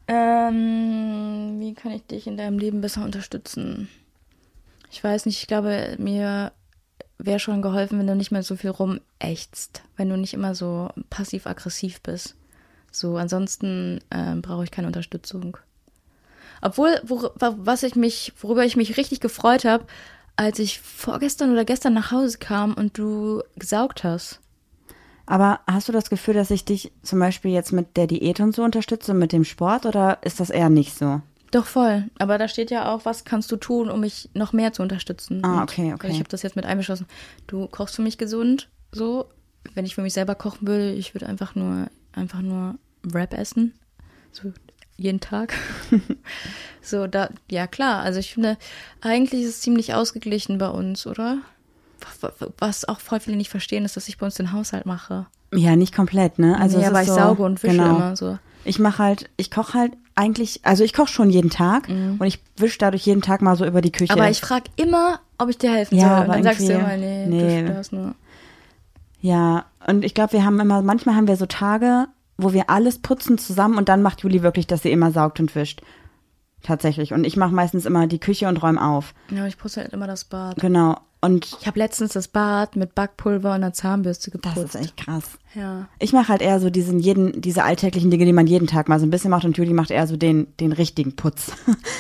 Ähm, wie kann ich dich in deinem Leben besser unterstützen? Ich weiß nicht, ich glaube, mir wäre schon geholfen, wenn du nicht mehr so viel rumächzt, wenn du nicht immer so passiv-aggressiv bist. So, ansonsten ähm, brauche ich keine Unterstützung. Obwohl, wor was ich mich, worüber ich mich richtig gefreut habe, als ich vorgestern oder gestern nach Hause kam und du gesaugt hast. Aber hast du das Gefühl, dass ich dich zum Beispiel jetzt mit der Diät und so unterstütze und mit dem Sport oder ist das eher nicht so? Doch voll. Aber da steht ja auch, was kannst du tun, um mich noch mehr zu unterstützen. Ah, okay, okay. Ich habe das jetzt mit einbeschlossen. Du kochst für mich gesund, so. Wenn ich für mich selber kochen würde, ich würde einfach nur, einfach nur Wrap essen. So jeden Tag. so, da, ja klar. Also ich finde, eigentlich ist es ziemlich ausgeglichen bei uns, oder? Was auch voll viele nicht verstehen, ist, dass ich bei uns den Haushalt mache. Ja, nicht komplett, ne? Also aber ist ich so, sauge und wische genau. immer so. Ich mache halt, ich koche halt eigentlich, also ich koche schon jeden Tag und ich wische dadurch jeden Tag mal so über die Küche. Mhm. Aber ich frage immer, ob ich dir helfen Ja, soll. Und aber dann sagst du immer, nee, nee. du störst nur. Ja, und ich glaube, wir haben immer, manchmal haben wir so Tage, wo wir alles putzen zusammen und dann macht Juli wirklich, dass sie immer saugt und wischt. Tatsächlich. Und ich mache meistens immer die Küche und räume auf. Ja, ich putze halt immer das Bad. Genau. Und Ich habe letztens das Bad mit Backpulver und einer Zahnbürste das geputzt. ist echt krass. ja. Ich mache halt eher so diesen jeden, diese alltäglichen Dinge, die man jeden Tag mal so ein bisschen macht und Juli macht eher so den, den richtigen Putz.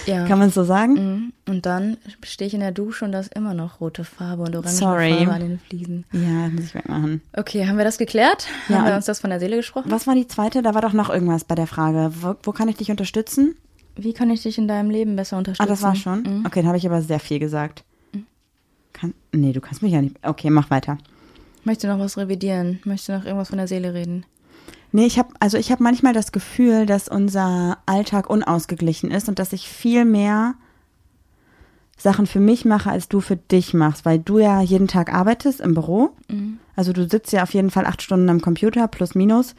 Ja. Kann man so sagen? Mhm. Und dann stehe ich in der Dusche und da ist immer noch rote Farbe und orange Sorry. Farbe an den Fliesen. Ja, muss ich wegmachen. Okay, haben wir das geklärt? Ja, haben wir uns das von der Seele gesprochen? Was war die zweite? Da war doch noch irgendwas bei der Frage. Wo, wo kann ich dich unterstützen? Wie kann ich dich in deinem Leben besser Ah, unterstützen? das war schon? Mhm. Okay, dann habe ich aber sehr viel gesagt. Kann, nee, du kannst mich ja nicht. Okay, mach weiter. Möchtest du noch was revidieren? Möchtest du noch irgendwas von der Seele reden? Nee, ich habe also ich habe manchmal das Gefühl, dass unser Alltag unausgeglichen ist und dass ich viel mehr Sachen für mich mache, als du für dich machst, weil du ja jeden Tag arbeitest im Büro. Also du sitzt ja auf jeden Fall acht Stunden am Computer plus minus.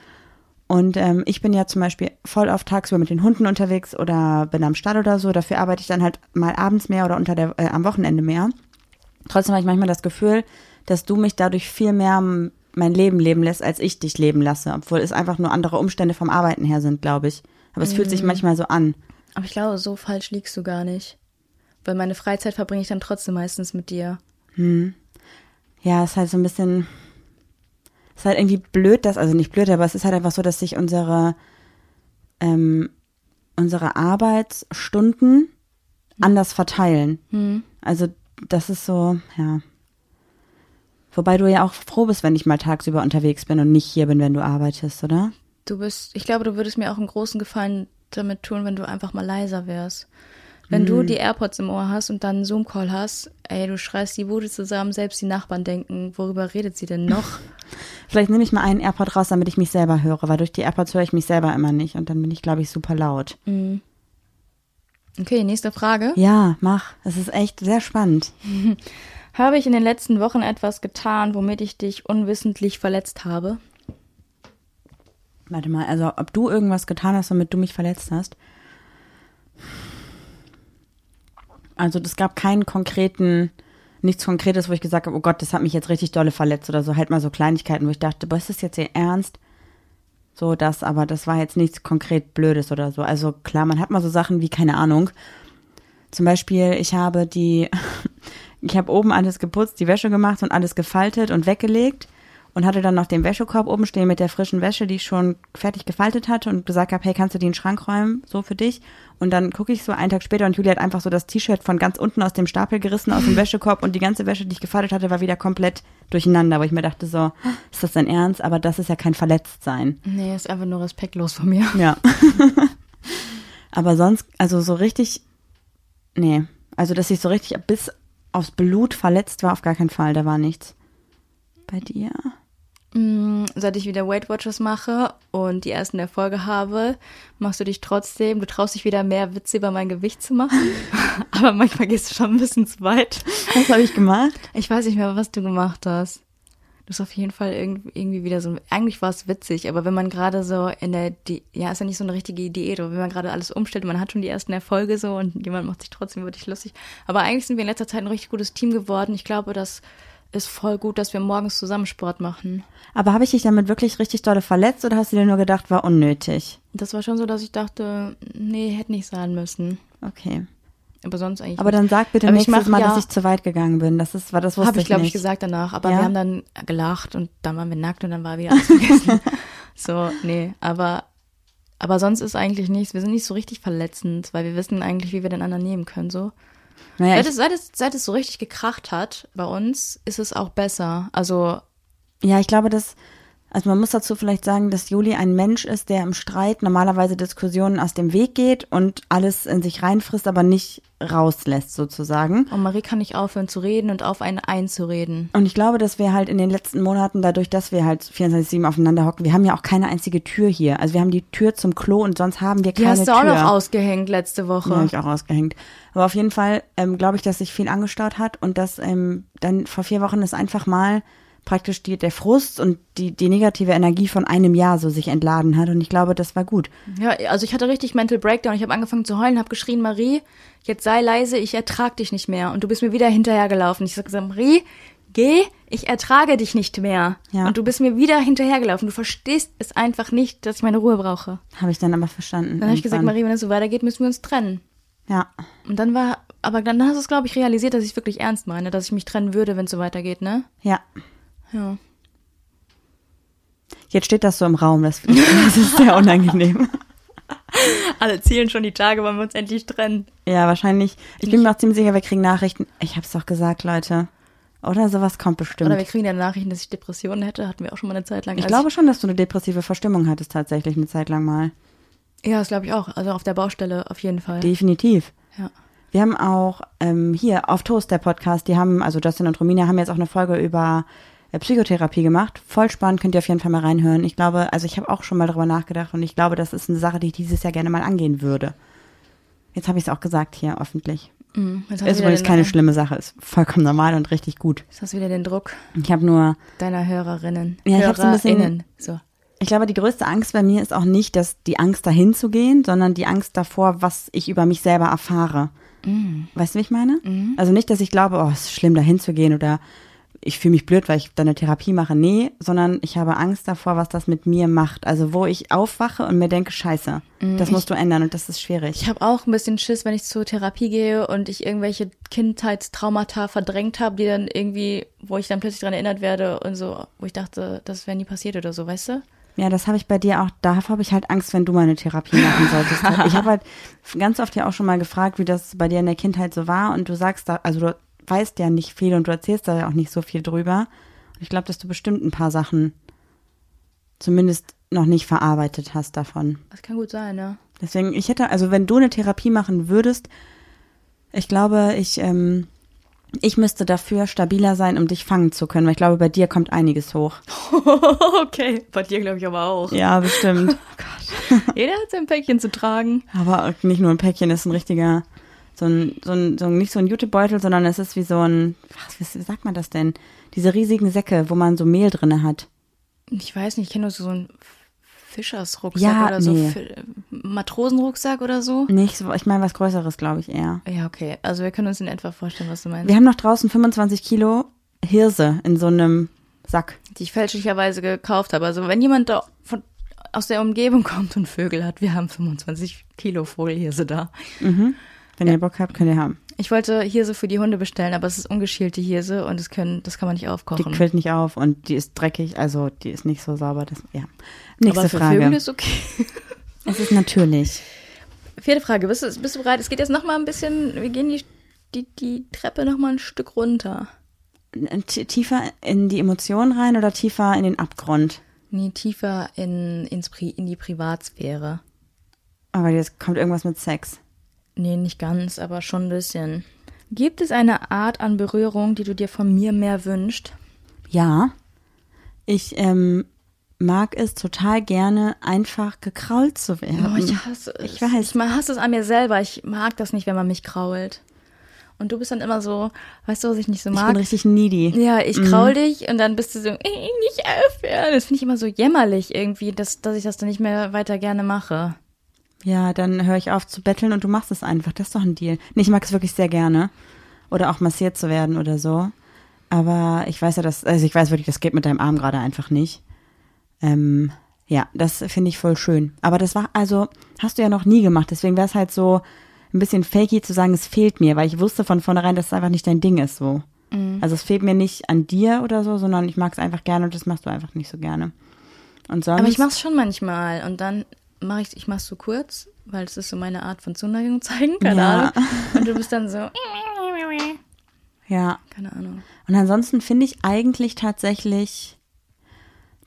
Und ähm, ich bin ja zum Beispiel voll auf tagsüber mit den Hunden unterwegs oder bin am Stall oder so. Dafür arbeite ich dann halt mal abends mehr oder unter der, äh, am Wochenende mehr. Trotzdem habe ich manchmal das Gefühl, dass du mich dadurch viel mehr mein Leben leben lässt, als ich dich leben lasse. Obwohl es einfach nur andere Umstände vom Arbeiten her sind, glaube ich. Aber es fühlt sich manchmal so an. Aber ich glaube, so falsch liegst du gar nicht. Weil meine Freizeit verbringe ich dann trotzdem meistens mit dir. Ja, es ist halt so ein bisschen, es ist halt irgendwie blöd, dass, also nicht blöd, aber es ist halt einfach so, dass sich unsere, ähm, unsere Arbeitsstunden anders verteilen. Also das ist so, ja. Wobei du ja auch froh bist, wenn ich mal tagsüber unterwegs bin und nicht hier bin, wenn du arbeitest, oder? Du bist, ich glaube, du würdest mir auch einen großen Gefallen damit tun, wenn du einfach mal leiser wärst. Wenn du die AirPods im Ohr hast und dann einen Zoom-Call hast, ey, du schreist die Bude zusammen, selbst die Nachbarn denken, worüber redet sie denn noch? Vielleicht nehme ich mal einen AirPod raus, damit ich mich selber höre, weil durch die AirPods höre ich mich selber immer nicht und dann bin ich, glaube ich, super laut. Okay, nächste Frage. Ja, mach. Es ist echt sehr spannend. Habe ich in den letzten Wochen etwas getan, womit ich dich unwissentlich verletzt habe? Warte mal, also ob du irgendwas getan hast, womit du mich verletzt hast? Also es gab keinen konkreten, nichts Konkretes, wo ich gesagt habe, oh Gott, das hat mich jetzt richtig dolle verletzt oder so. Halt mal so Kleinigkeiten, wo ich dachte, boah, ist das jetzt ihr Ernst? So das, aber das war jetzt nichts konkret Blödes oder so. Also klar, man hat mal so Sachen wie, keine Ahnung. Zum Beispiel, ich habe die, ich habe oben alles geputzt, die Wäsche gemacht und alles gefaltet und weggelegt und hatte dann noch den Wäschekorb oben stehen mit der frischen Wäsche, die ich schon fertig gefaltet hatte und gesagt habe, hey, kannst du die in den Schrank räumen, so für dich? Und dann gucke ich so einen Tag später und Julia hat einfach so das T-Shirt von ganz unten aus dem Stapel gerissen, aus dem Wäschekorb und die ganze Wäsche, die ich gefaltet hatte, war wieder komplett durcheinander, wo ich mir dachte so, ist das dein Ernst? Aber das ist ja kein Verletztsein. Nee, ist einfach nur respektlos von mir. Ja. Aber sonst, also so richtig, nee. Also, dass ich so richtig bis aufs Blut verletzt war, auf gar keinen Fall. Da war nichts. Bei dir? Mm, Seit ich wieder Weight Watchers mache und die ersten Erfolge habe, machst du dich trotzdem, du traust dich wieder mehr Witze über mein Gewicht zu machen. Aber manchmal gehst du schon ein bisschen zu weit. Was habe ich gemacht? Ich weiß nicht mehr, was du gemacht hast. Du hast auf jeden Fall irgendwie, irgendwie wieder so, eigentlich war es witzig, aber wenn man gerade so in der, Di ja, ist ja nicht so eine richtige Diät, aber wenn man gerade alles umstellt und man hat schon die ersten Erfolge so und jemand macht sich trotzdem wirklich lustig. Aber eigentlich sind wir in letzter Zeit ein richtig gutes Team geworden. Ich glaube, dass ist voll gut, dass wir morgens zusammen Sport machen. Aber habe ich dich damit wirklich richtig dolle verletzt oder hast du dir nur gedacht, war unnötig? Das war schon so, dass ich dachte, nee, hätte nicht sein müssen. Okay. Aber sonst eigentlich Aber dann sag bitte Aber ich nächstes mach Mal, ja- dass ich zu weit gegangen bin. Das ist, war das wusste Habe ich, glaube ich, nicht. gesagt danach. Aber Ja? wir haben dann gelacht und dann waren wir nackt und dann war wieder alles vergessen. so, nee, aber, aber sonst ist eigentlich nichts. Wir sind nicht so richtig verletzend, weil wir wissen eigentlich, wie wir den anderen nehmen können, so. Naja, Seit es, seit, es, seit es so richtig gekracht hat bei uns, ist es auch besser. Also, ja, ich glaube, dass, also man muss dazu vielleicht sagen, dass Juli ein Mensch ist, der im Streit normalerweise Diskussionen aus dem Weg geht und alles in sich reinfrisst, aber nicht rauslässt sozusagen. und Marie kann nicht aufhören zu reden und auf einen einzureden. Und ich glaube, dass wir halt in den letzten Monaten, dadurch, dass wir halt 24-7 aufeinander hocken, wir haben ja auch keine einzige Tür hier. Also wir haben die Tür zum Klo und sonst haben wir Die keine hast du Tür. auch noch ausgehängt letzte Woche. Ja, habe ich auch ausgehängt. Aber auf jeden Fall ähm, glaube ich, dass sich viel angestaut hat und dass ähm, dann vor vier Wochen ist einfach mal praktisch die, der Frust und die, die negative Energie von einem Jahr so sich entladen hat. Und ich glaube, das war gut. Ja, also ich hatte richtig Mental Breakdown. Ich habe angefangen zu heulen, habe geschrien, Marie, jetzt sei leise, ich ertrag dich nicht mehr. Und du bist mir wieder hinterhergelaufen. Ich sag gesagt, Marie, geh, ich ertrage dich nicht mehr. Ja. Und du bist mir wieder hinterhergelaufen. Du verstehst es einfach nicht, dass ich meine Ruhe brauche. Habe ich dann aber verstanden. Dann habe ich gesagt. Marie, wenn es so weitergeht, müssen wir uns trennen. Ja. Und dann war, aber dann hast du es, glaube ich, realisiert, dass ich es wirklich ernst meine, dass ich mich trennen würde, wenn es so weitergeht, ne? Ja. Ja. Jetzt steht das so im Raum. Das, das ist sehr unangenehm. Alle zielen schon die Tage, wann wir uns endlich trennen. Ja, wahrscheinlich. Ich bin mir auch ziemlich sicher, wir kriegen Nachrichten. Ich hab's doch gesagt, Leute. Oder sowas kommt bestimmt. Oder wir kriegen ja Nachrichten, dass ich Depressionen hätte, hatten wir auch schon mal eine Zeit lang. ich Also glaube schon, dass du eine depressive Verstimmung hattest tatsächlich eine Zeit lang mal. Ja, das glaube ich auch. Also auf der Baustelle auf jeden Fall. Definitiv. ja. Wir haben auch ähm, hier auf Toast, der Podcast, die haben, also Justin und Romina haben jetzt auch eine Folge über Psychotherapie gemacht. Voll spannend, könnt ihr auf jeden Fall mal reinhören. Ich glaube, also ich habe auch schon mal darüber nachgedacht und ich glaube, das ist eine Sache, die ich dieses Jahr gerne mal angehen würde. Jetzt habe ich es auch gesagt hier öffentlich. Hast, Ist übrigens keine schlimme Sache, ist vollkommen normal und richtig gut. jetzt hast du wieder den Druck Ich habe nur, deiner Hörerinnen. Ja, ich hab's ein bisschen-. So. ich glaube, die größte Angst bei mir ist auch nicht, dass die Angst dahin zu gehen, sondern die Angst davor, was ich über mich selber erfahre. Weißt du, wie ich meine? Also nicht, dass ich glaube, oh, es ist schlimm, dahin zu gehen oder ich fühle mich blöd, weil ich da eine Therapie mache. Nee, sondern ich habe Angst davor, was das mit mir macht. Also wo ich aufwache und mir denke, scheiße, das musst du ändern und das ist schwierig. Ich habe auch ein bisschen Schiss, wenn ich zur Therapie gehe und ich irgendwelche Kindheitstraumata verdrängt habe, die dann irgendwie, wo ich dann plötzlich dran erinnert werde und so, wo ich dachte, das wäre nie passiert oder so, weißt du? Ja, das habe ich bei dir auch. Davor habe ich halt Angst, wenn du mal eine Therapie machen solltest. ich habe halt ganz oft ja auch schon mal gefragt, wie das bei dir in der Kindheit so war. Und du sagst da, also du weißt ja nicht viel und du erzählst da ja auch nicht so viel drüber. Und ich glaube, dass du bestimmt ein paar Sachen zumindest noch nicht verarbeitet hast davon. Das kann gut sein, ne? Deswegen, ich hätte, also wenn du eine Therapie machen würdest, ich glaube, ich, ähm, ich müsste dafür stabiler sein, um dich fangen zu können, weil ich glaube, bei dir kommt einiges hoch. okay, bei dir glaube ich aber auch. Ja, bestimmt. Jeder hat sein Päckchen zu tragen. Aber nicht nur ein Päckchen, ist ein richtiger, so ein, so ein, so ein nicht so ein Jutebeutel, sondern es ist wie so ein, was, wie sagt man das denn? Diese riesigen Säcke, wo man so Mehl drinne hat. Ich weiß nicht, ich kenne nur so einen Fischersrucksack Ja, oder so, nee. Matrosenrucksack oder so. Nicht so, ich meine was Größeres, glaube ich eher. Ja, okay. Also wir können uns in etwa vorstellen, was du meinst. Wir haben noch draußen 25 Kilo Hirse in so einem Sack. die ich fälschlicherweise gekauft habe. Also wenn jemand da von, aus der Umgebung kommt und Vögel hat, wir haben 25 Kilo Vogelhirse da. Wenn ihr Bock habt, könnt ihr haben. Ich wollte Hirse für die Hunde bestellen, aber es ist ungeschälte Hirse und das können, das kann man nicht Die aufkochen. quillt nicht auf und die ist dreckig, also die ist nicht so sauber. Das, ja. Nächste aber für Frage. Vögel ist okay. es ist natürlich. Vierte Frage, bist du, bist du bereit? Es geht jetzt noch mal ein bisschen, wir gehen die, die, die Treppe noch mal ein Stück runter. Tiefer in die Emotionen rein oder tiefer in den Abgrund? Nee, tiefer in, ins Pri in die Privatsphäre. Aber jetzt kommt irgendwas mit Sex. Nee, nicht ganz, aber schon ein bisschen. Gibt es eine Art an Berührung, die du dir von mir mehr wünschst? Ja. Ich ähm, mag es total gerne, einfach gekrault zu werden. Oh, ich hasse es. Ich weiß. Ich hasse es an mir selber. Ich mag das nicht, wenn man mich krault. Und du bist dann immer so, weißt du, was ich nicht so ich mag? bin richtig needy. ja, ich kraul dich und dann bist du so, ey, nicht aufhören. Das finde ich immer so jämmerlich irgendwie, dass, dass ich das dann nicht mehr weiter gerne mache. Ja, dann höre ich auf zu betteln und du machst es einfach. Das ist doch ein Deal. Nee, ich mag es wirklich sehr gerne. Oder auch massiert zu werden oder so. Aber ich weiß ja, dass, also ich weiß wirklich, das geht mit deinem Arm gerade einfach nicht. Ähm, ja, das finde ich voll schön. Aber das war, also, hast du ja noch nie gemacht. Deswegen wäre es halt so ein bisschen fakey zu sagen, es fehlt mir, weil ich wusste von vornherein, dass es einfach nicht dein Ding ist so. Also es fehlt mir nicht an dir oder so, sondern ich mag es einfach gerne und das machst du einfach nicht so gerne. Und sonst. Aber ich mach's schon manchmal und dann mache ich, ich mach's so kurz, weil es ist so meine Art von Zuneigung zeigen, keine Ja. Ahnung. Und du bist dann so, Ja. keine Ahnung. Und ansonsten finde ich eigentlich tatsächlich,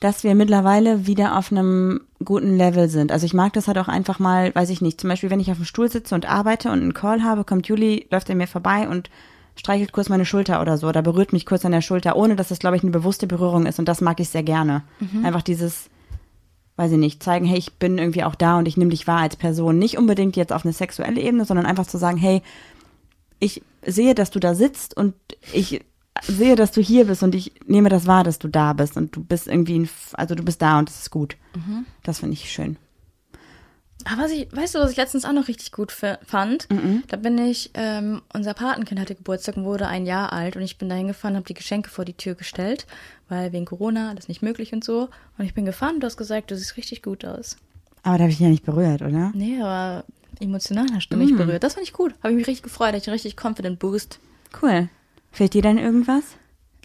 dass wir mittlerweile wieder auf einem guten Level sind. Also ich mag das halt auch einfach mal, weiß ich nicht, zum Beispiel, wenn ich auf dem Stuhl sitze und arbeite und einen Call habe, kommt Juli, läuft er mir vorbei und streichelt kurz meine Schulter oder so oder berührt mich kurz an der Schulter, ohne dass das, glaube ich, eine bewusste Berührung ist. Und das mag ich sehr gerne. Einfach dieses, weiß ich nicht, zeigen, hey, ich bin irgendwie auch da und ich nehme dich wahr als Person. Nicht unbedingt jetzt auf eine sexuelle Ebene, sondern einfach zu sagen, hey, ich sehe, dass du da sitzt und ich sehe, dass du hier bist und ich nehme das wahr, dass du da bist und du bist irgendwie, ein, also du bist da und das ist gut. Das finde ich schön. Aber was ich, weißt du, was ich letztens auch noch richtig gut fand? Da bin ich, ähm, unser Patenkind hatte Geburtstag und wurde ein Jahr alt und ich bin da hingefahren, habe die Geschenke vor die Tür gestellt, weil wegen Corona das nicht möglich und so. Und ich bin gefahren und du hast gesagt, du siehst richtig gut aus. Aber da habe ich dich ja nicht berührt, oder? Nee, aber emotional hast du mich berührt. Das fand ich gut. Habe ich mich richtig gefreut, hatte ich einen richtig confident Boost. Cool. Fehlt dir denn irgendwas?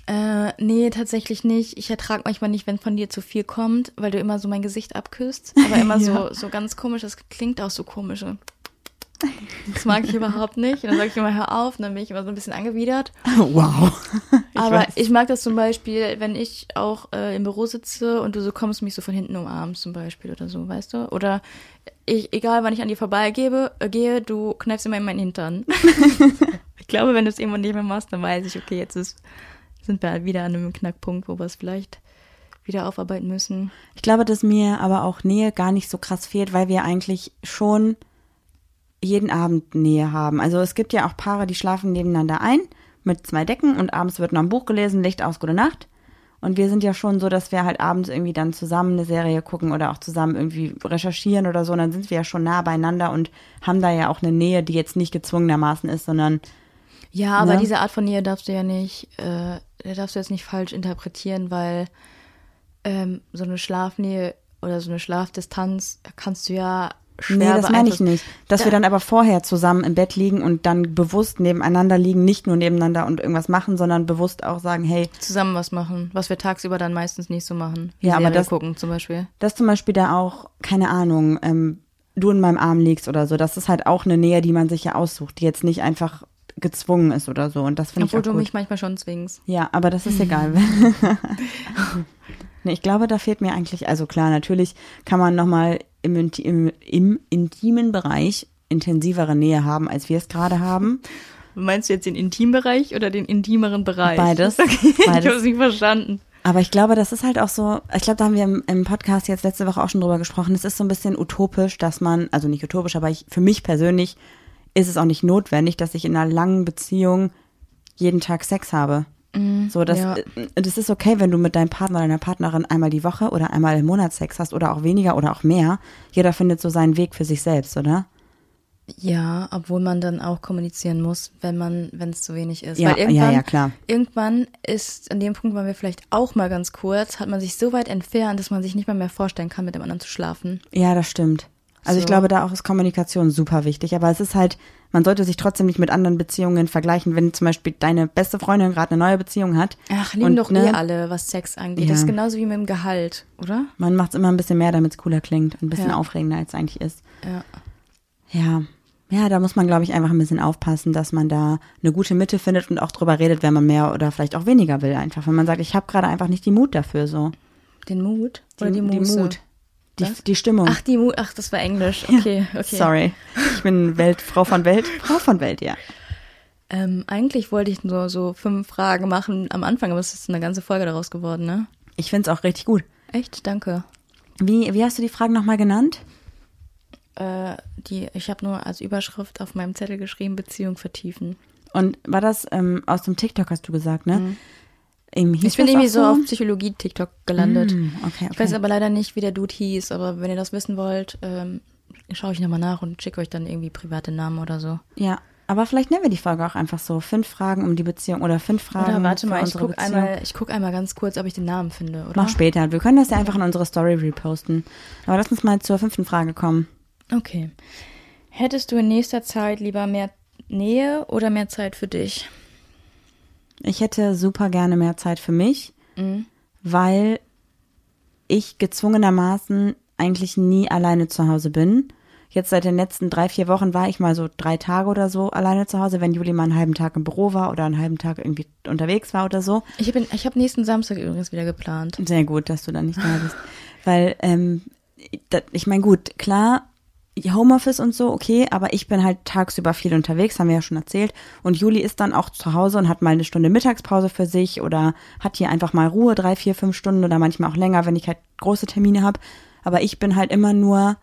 Äh, nee, tatsächlich nicht. Ich ertrage manchmal nicht, wenn von dir zu viel kommt, weil du immer so mein Gesicht abküsst. Aber immer so, so ganz komisch. Das klingt auch so komisch. Das mag ich überhaupt nicht. Und dann sage ich immer, hör auf. Und dann bin ich immer so ein bisschen angewidert. Wow. Ich Aber weiß. ich mag das zum Beispiel, wenn ich auch äh, im Büro sitze und du so kommst, mich so von hinten umarmst zum Beispiel oder so, weißt du? Oder ich, egal wann ich an dir vorbeigebe, äh, gehe, du kneifst immer in meinen Hintern. ich glaube, wenn du es irgendwann nicht mehr machst, dann weiß ich, okay, jetzt ist, sind wir wieder an einem Knackpunkt, wo wir es vielleicht wieder aufarbeiten müssen. Ich glaube, dass mir aber auch Nähe gar nicht so krass fehlt, weil wir eigentlich schon jeden Abend Nähe haben. Also es gibt ja auch Paare, die schlafen nebeneinander ein mit zwei Decken und abends wird noch ein Buch gelesen, Licht aus, gute Nacht. Und wir sind ja schon so, dass wir halt abends irgendwie dann zusammen eine Serie gucken oder auch zusammen irgendwie recherchieren oder so. Und dann sind wir ja schon nah beieinander und haben da ja auch eine Nähe, die jetzt nicht gezwungenermaßen ist, sondern Ja, aber Ne? diese Art von Nähe darfst du ja nicht, äh, darfst du jetzt nicht falsch interpretieren, weil ähm, so eine Schlafnähe oder so eine Schlafdistanz kannst du ja schwer Nee, das meine ich nicht. Dass wir dann aber vorher zusammen im Bett liegen und dann bewusst nebeneinander liegen, nicht nur nebeneinander und irgendwas machen, sondern bewusst auch sagen, hey, zusammen was machen, was wir tagsüber dann meistens nicht so machen. Wie Ja, aber Serie das- gucken zum Beispiel. dass zum Beispiel da auch, keine Ahnung, ähm, du in meinem Arm liegst oder so, das ist halt auch eine Nähe, die man sich ja aussucht, die jetzt nicht einfach gezwungen ist oder so. Und das finde ich Obwohl du gut. mich manchmal schon zwingst. Ja, aber das ist egal. nee, ich glaube, da fehlt mir eigentlich, also klar, natürlich kann man nochmal im, im, im intimen Bereich intensivere Nähe haben, als wir es gerade haben. Meinst du jetzt den Intimbereich oder den intimeren Bereich? Beides. Okay, ich Beides. habe es nicht verstanden. Aber ich glaube, das ist halt auch so, ich glaube, da haben wir im, im Podcast jetzt letzte Woche auch schon drüber gesprochen, es ist so ein bisschen utopisch, dass man, also nicht utopisch, aber ich, für mich persönlich ist es auch nicht notwendig, dass ich in einer langen Beziehung jeden Tag Sex habe. So, das, ja. äh, das ist okay, wenn du mit deinem Partner oder deiner Partnerin einmal die Woche oder einmal im Monat Sex hast oder auch weniger oder auch mehr. Jeder findet so seinen Weg für sich selbst, oder? Ja, obwohl man dann auch kommunizieren muss, wenn man, wenn es zu wenig ist. Ja, Weil irgendwann, ja, ja, klar. Irgendwann ist, an dem Punkt waren wir vielleicht auch mal ganz kurz, hat man sich so weit entfernt, dass man sich nicht mal mehr vorstellen kann, mit dem anderen zu schlafen. Ja, das stimmt. Also ich So. glaube, da auch ist Kommunikation super wichtig. Aber es ist halt, man sollte sich trotzdem nicht mit anderen Beziehungen vergleichen. Wenn zum Beispiel deine beste Freundin gerade eine neue Beziehung hat. Ach, lieben und, doch ne, eh alle, was Sex angeht. Ja. Das ist genauso wie mit dem Gehalt, oder? Man macht es immer ein bisschen mehr, damit es cooler klingt. und Ein bisschen Ja. aufregender, als es eigentlich ist. Ja. Ja. Ja, da muss man, glaube ich, einfach ein bisschen aufpassen, dass man da eine gute Mitte findet und auch drüber redet, wenn man mehr oder vielleicht auch weniger will. Einfach, wenn man sagt, ich habe gerade einfach nicht die Mut dafür so. Den Mut? Oder die, die Muße? Mut. Die, die Stimmung. Ach, die Mut. Ach, das war Englisch. Okay, okay. Sorry. Ich bin Welt, Frau von Welt. Frau von Welt, ja. Ähm, eigentlich wollte ich nur so fünf Fragen machen am Anfang, aber es ist eine ganze Folge daraus geworden, ne? Ich find's auch richtig gut. Echt? Danke. Wie, wie hast du die Fragen nochmal genannt? Äh, die, ich habe nur als Überschrift auf meinem Zettel geschrieben, Beziehung vertiefen. Und war das ähm, aus dem TikTok, hast du gesagt, ne? Mhm. Ich bin irgendwie so auf Psychologie-TikTok gelandet. Hm, okay, okay. Ich weiß aber leider nicht, wie der Dude hieß, aber wenn ihr das wissen wollt, ähm, schaue ich nochmal nach und schicke euch dann irgendwie private Namen oder so. ja, Aber vielleicht nennen wir die Folge auch einfach so. Fünf Fragen um die Beziehung oder fünf Fragen Oder warte mal, ich guck, Beziehung. einmal, ich guck einmal ganz kurz, ob ich den Namen finde, oder? Mach später. Wir können das ja einfach in unsere Story reposten. Aber lass uns mal zur fünften Frage kommen. Okay. Hättest du in nächster Zeit lieber mehr Nähe oder mehr Zeit für dich? Ich hätte super gerne mehr Zeit für mich, weil ich gezwungenermaßen eigentlich nie alleine zu Hause bin. Jetzt seit den letzten drei, vier Wochen war ich mal so drei Tage oder so alleine zu Hause, wenn Juli mal einen halben Tag im Büro war oder einen halben Tag irgendwie unterwegs war oder so. Ich habe ich hab nächsten Samstag übrigens wieder geplant. Sehr gut, dass du da nicht da bist. Weil, ähm, ich meine, gut, klar, Homeoffice und so, okay, aber ich bin halt tagsüber viel unterwegs, haben wir ja schon erzählt. Und Juli ist dann auch zu Hause und hat mal eine Stunde Mittagspause für sich oder hat hier einfach mal Ruhe, drei, vier, fünf Stunden oder manchmal auch länger, wenn ich halt große Termine habe. Aber ich bin halt immer nur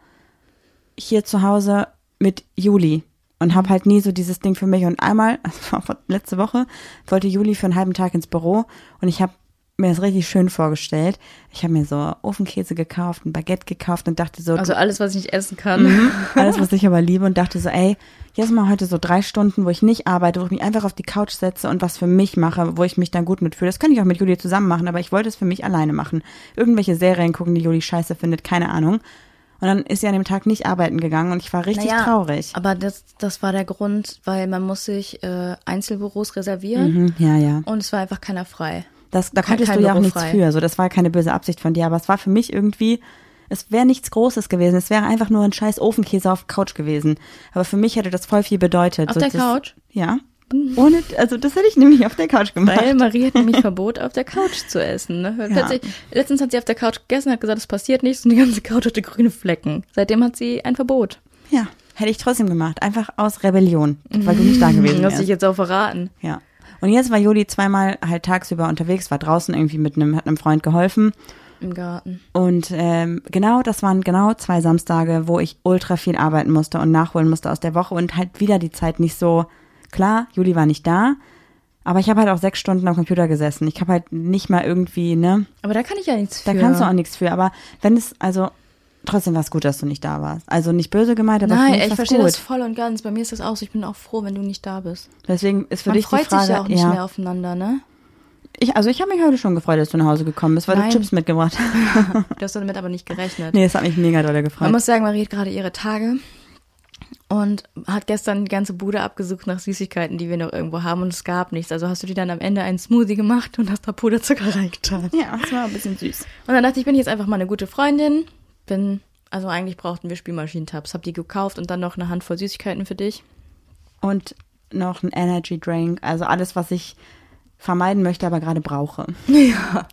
hier zu Hause mit Juli und habe halt nie so dieses Ding für mich. Und einmal, vor- letzte Woche, wollte Juli für einen halben Tag ins Büro und ich habe mir das richtig schön vorgestellt. Ich habe mir so Ofenkäse gekauft, ein Baguette gekauft und dachte so, Also alles, was ich nicht essen kann. Mhm. alles, was ich aber liebe und dachte so, ey, jetzt mal heute so drei Stunden, wo ich nicht arbeite, wo ich mich einfach auf die Couch setze und was für mich mache, wo ich mich dann gut mitfühle. Das kann ich auch mit Juli zusammen machen, aber ich wollte es für mich alleine machen. Irgendwelche Serien gucken, die Juli scheiße findet, keine Ahnung. Und dann ist sie an dem Tag nicht arbeiten gegangen und ich war richtig Naja, traurig. Aber das, das war der Grund, weil man muss sich äh, Einzelbüros reservieren Mhm, ja, ja. und es war einfach keiner frei. Das, da konntest kein du ja auch nichts frei. für. So, das war keine böse Absicht von dir, aber es war für mich irgendwie, es wäre nichts Großes gewesen. Es wäre einfach nur ein scheiß Ofenkäse auf Couch gewesen. Aber für mich hätte das voll viel bedeutet. Auf so, der das, Couch? Ja. Ohne, also das hätte ich nämlich auf der Couch gemacht. Weil Marie hat nämlich Verbot, auf der Couch zu essen. Ne? Ja. Letztens hat sie auf der Couch gegessen, hat gesagt, es passiert nichts und die ganze Couch hatte grüne Flecken. Seitdem hat sie ein Verbot. ja, hätte ich trotzdem gemacht. Einfach aus Rebellion, weil du nicht da gewesen Das ich wärst. jetzt auch verraten. Ja. Und jetzt war Juli zweimal halt tagsüber unterwegs, war draußen irgendwie mit einem, hat einem Freund geholfen. Im Garten. Und ähm, genau, das waren genau zwei Samstage, wo ich ultra viel arbeiten musste und nachholen musste aus der Woche und halt wieder die Zeit nicht so klar. Juli war nicht da, aber ich habe halt auch sechs Stunden am Computer gesessen. Ich habe halt nicht mal irgendwie, ne, Aber da kann ich ja nichts da für. kannst du auch nichts für. Aber wenn es, also trotzdem war es gut, dass du nicht da warst. Also nicht böse gemeint, aber Nein, ich verstehe gut. das voll und ganz. Bei mir ist das auch so. Ich bin auch froh, wenn du nicht da bist. Deswegen ist für Man dich freut die Frage, sich ja auch nicht ja, mehr aufeinander, ne? Ich, also ich habe mich heute schon gefreut, dass du nach Hause gekommen bist, weil Nein. du Chips mitgebracht hast. Du hast damit aber nicht gerechnet. nee, das hat mich mega doll Man gefreut. muss sagen, Marie hat gerade ihre Tage und hat gestern die ganze Bude abgesucht nach Süßigkeiten, die wir noch irgendwo haben und es gab nichts. Also hast du dir dann am Ende einen Smoothie gemacht und hast da Puderzucker reingetan. Ja, das war ein bisschen süß. Und dann dachte ich, ich bin jetzt einfach mal eine gute Freundin. Bin, also eigentlich brauchten wir Spielmaschinentabs. Hab die gekauft und dann noch eine Handvoll Süßigkeiten für dich. Und noch ein Energy Drink, also alles, was ich vermeiden möchte, aber gerade brauche.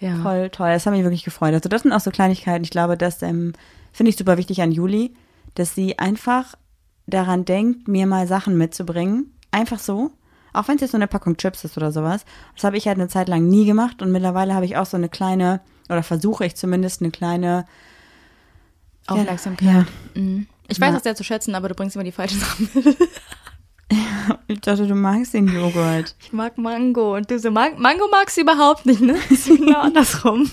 Ja. Voll toll, das hat mich wirklich gefreut. Also das sind auch so Kleinigkeiten. Ich glaube, das ähm, finde ich super wichtig an Juli, dass sie einfach daran denkt, mir mal Sachen mitzubringen. Einfach so. Auch wenn es jetzt so eine Packung Chips ist oder sowas. Das habe ich halt eine Zeit lang nie gemacht und mittlerweile habe ich auch so eine kleine, oder versuche ich zumindest eine kleine Aufmerksamkeit. Ja. Mhm. Ich weiß Ja. das sehr zu schätzen, aber du bringst immer die falschen Sachen mit. Ich dachte, du magst den Joghurt. Ich mag Mango und du so, Mang Mango magst du überhaupt nicht, ne? Das ist genau andersrum.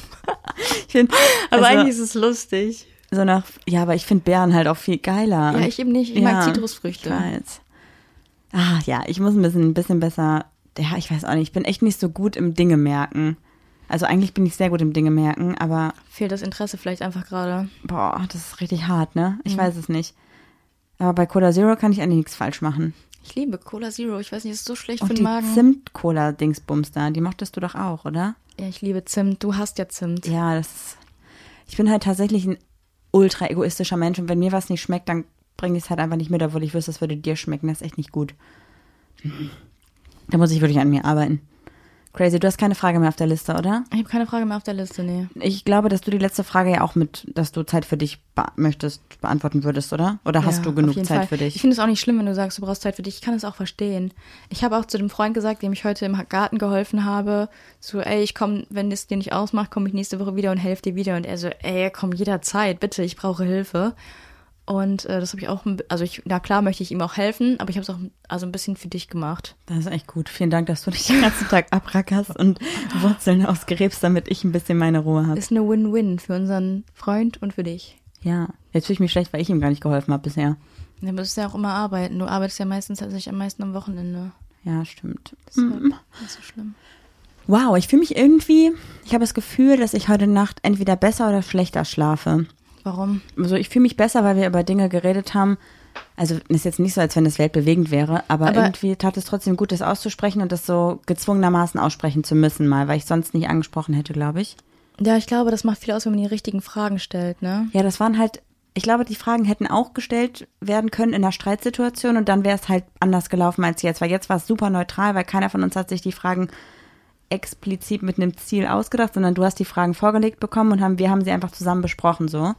Ich find, Aber also, eigentlich ist es lustig. so nach, ja, aber ich finde Beeren halt auch viel geiler. Ja, ich eben nicht. Ich mag Zitrusfrüchte. Ich weiß. Ah, ja, ich muss ein bisschen, ein bisschen besser, ja, ich weiß auch nicht, ich bin echt nicht so gut im Dinge merken. Also eigentlich bin ich sehr gut im Dinge merken, aber Fehlt das Interesse vielleicht einfach gerade. boah, das ist richtig hart, ne? Ich Mhm. weiß es nicht. Aber bei Cola Zero kann ich eigentlich nichts falsch machen. Ich liebe Cola Zero. Ich weiß nicht, ist so schlecht Und für den Magen. Zimt-Cola-Dingsbums da, die mochtest du doch auch, oder? Ja, ich liebe Zimt. Du hast ja Zimt. Ja, das ist, ich bin halt tatsächlich ein ultra egoistischer Mensch und wenn mir was nicht schmeckt, dann bringe ich es halt einfach nicht mit, obwohl ich wüsste, es würde dir schmecken. Das ist echt nicht gut. Da muss ich wirklich an mir arbeiten. Crazy, du hast keine Frage mehr auf der Liste, oder? Ich habe keine Frage mehr auf der Liste, nee. Ich glaube, dass du die letzte Frage ja auch mit, dass du Zeit für dich be möchtest, beantworten würdest, oder? Oder hast Ja, du genug Zeit Fall. für Ich dich? finde es auch nicht schlimm, wenn du sagst, du brauchst Zeit für dich. Ich kann es auch verstehen. Ich habe auch zu dem Freund gesagt, dem ich heute im Garten geholfen habe, so, ey, ich komme, wenn es dir nicht ausmacht, komme ich nächste Woche wieder und helfe dir wieder. Und er so, ey, komm jederzeit, bitte, ich brauche Hilfe. Und äh, das habe ich auch, also ich, na klar möchte ich ihm auch helfen, aber ich habe es auch also ein bisschen für dich gemacht. Das ist echt gut. Vielen Dank, dass du dich den ganzen Tag abrackerst und Wurzeln ausgräbst, damit ich ein bisschen meine Ruhe habe. Ist eine Win-Win für unseren Freund und für dich. Ja, jetzt fühle ich mich schlecht, weil ich ihm gar nicht geholfen habe bisher. Ja, aber du musst ja auch immer arbeiten. Du arbeitest ja meistens tatsächlich am meisten am Wochenende. Ja, stimmt. Deshalb Mhm. nicht so schlimm. Wow, ich fühle mich irgendwie, ich habe das Gefühl, dass ich heute Nacht entweder besser oder schlechter schlafe. Warum? Also ich fühle mich besser, weil wir über Dinge geredet haben. Also ist jetzt nicht so, als wenn das weltbewegend wäre, aber, Aber- irgendwie tat es trotzdem gut, das auszusprechen und das so gezwungenermaßen aussprechen zu müssen mal, weil ich sonst nicht angesprochen hätte, glaube ich. Ja, ich glaube, das macht viel aus, wenn man die richtigen Fragen stellt, ne? Ja, das waren halt, ich glaube, die Fragen hätten auch gestellt werden können in einer Streitsituation und dann wäre es halt anders gelaufen als jetzt, weil jetzt war es super neutral, weil keiner von uns hat sich die Fragen explizit mit einem Ziel ausgedacht, sondern du hast die Fragen vorgelegt bekommen und haben, wir haben sie einfach zusammen besprochen, so.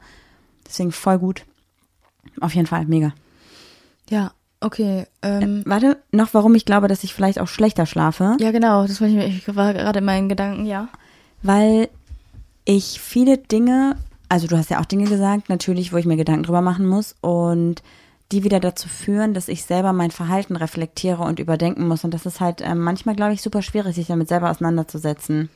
Deswegen voll gut. Auf jeden Fall, mega. Ja, okay. Ähm, Warte, noch warum ich glaube, dass ich vielleicht auch schlechter schlafe. ja, genau, das ich, ich war gerade in meinen Gedanken, ja. weil ich viele Dinge, also du hast ja auch Dinge gesagt, natürlich, wo ich mir Gedanken drüber machen muss und die wieder dazu führen, dass ich selber mein Verhalten reflektiere und überdenken muss. Und das ist halt ähm, manchmal, glaube ich, super schwierig, sich damit selber auseinanderzusetzen.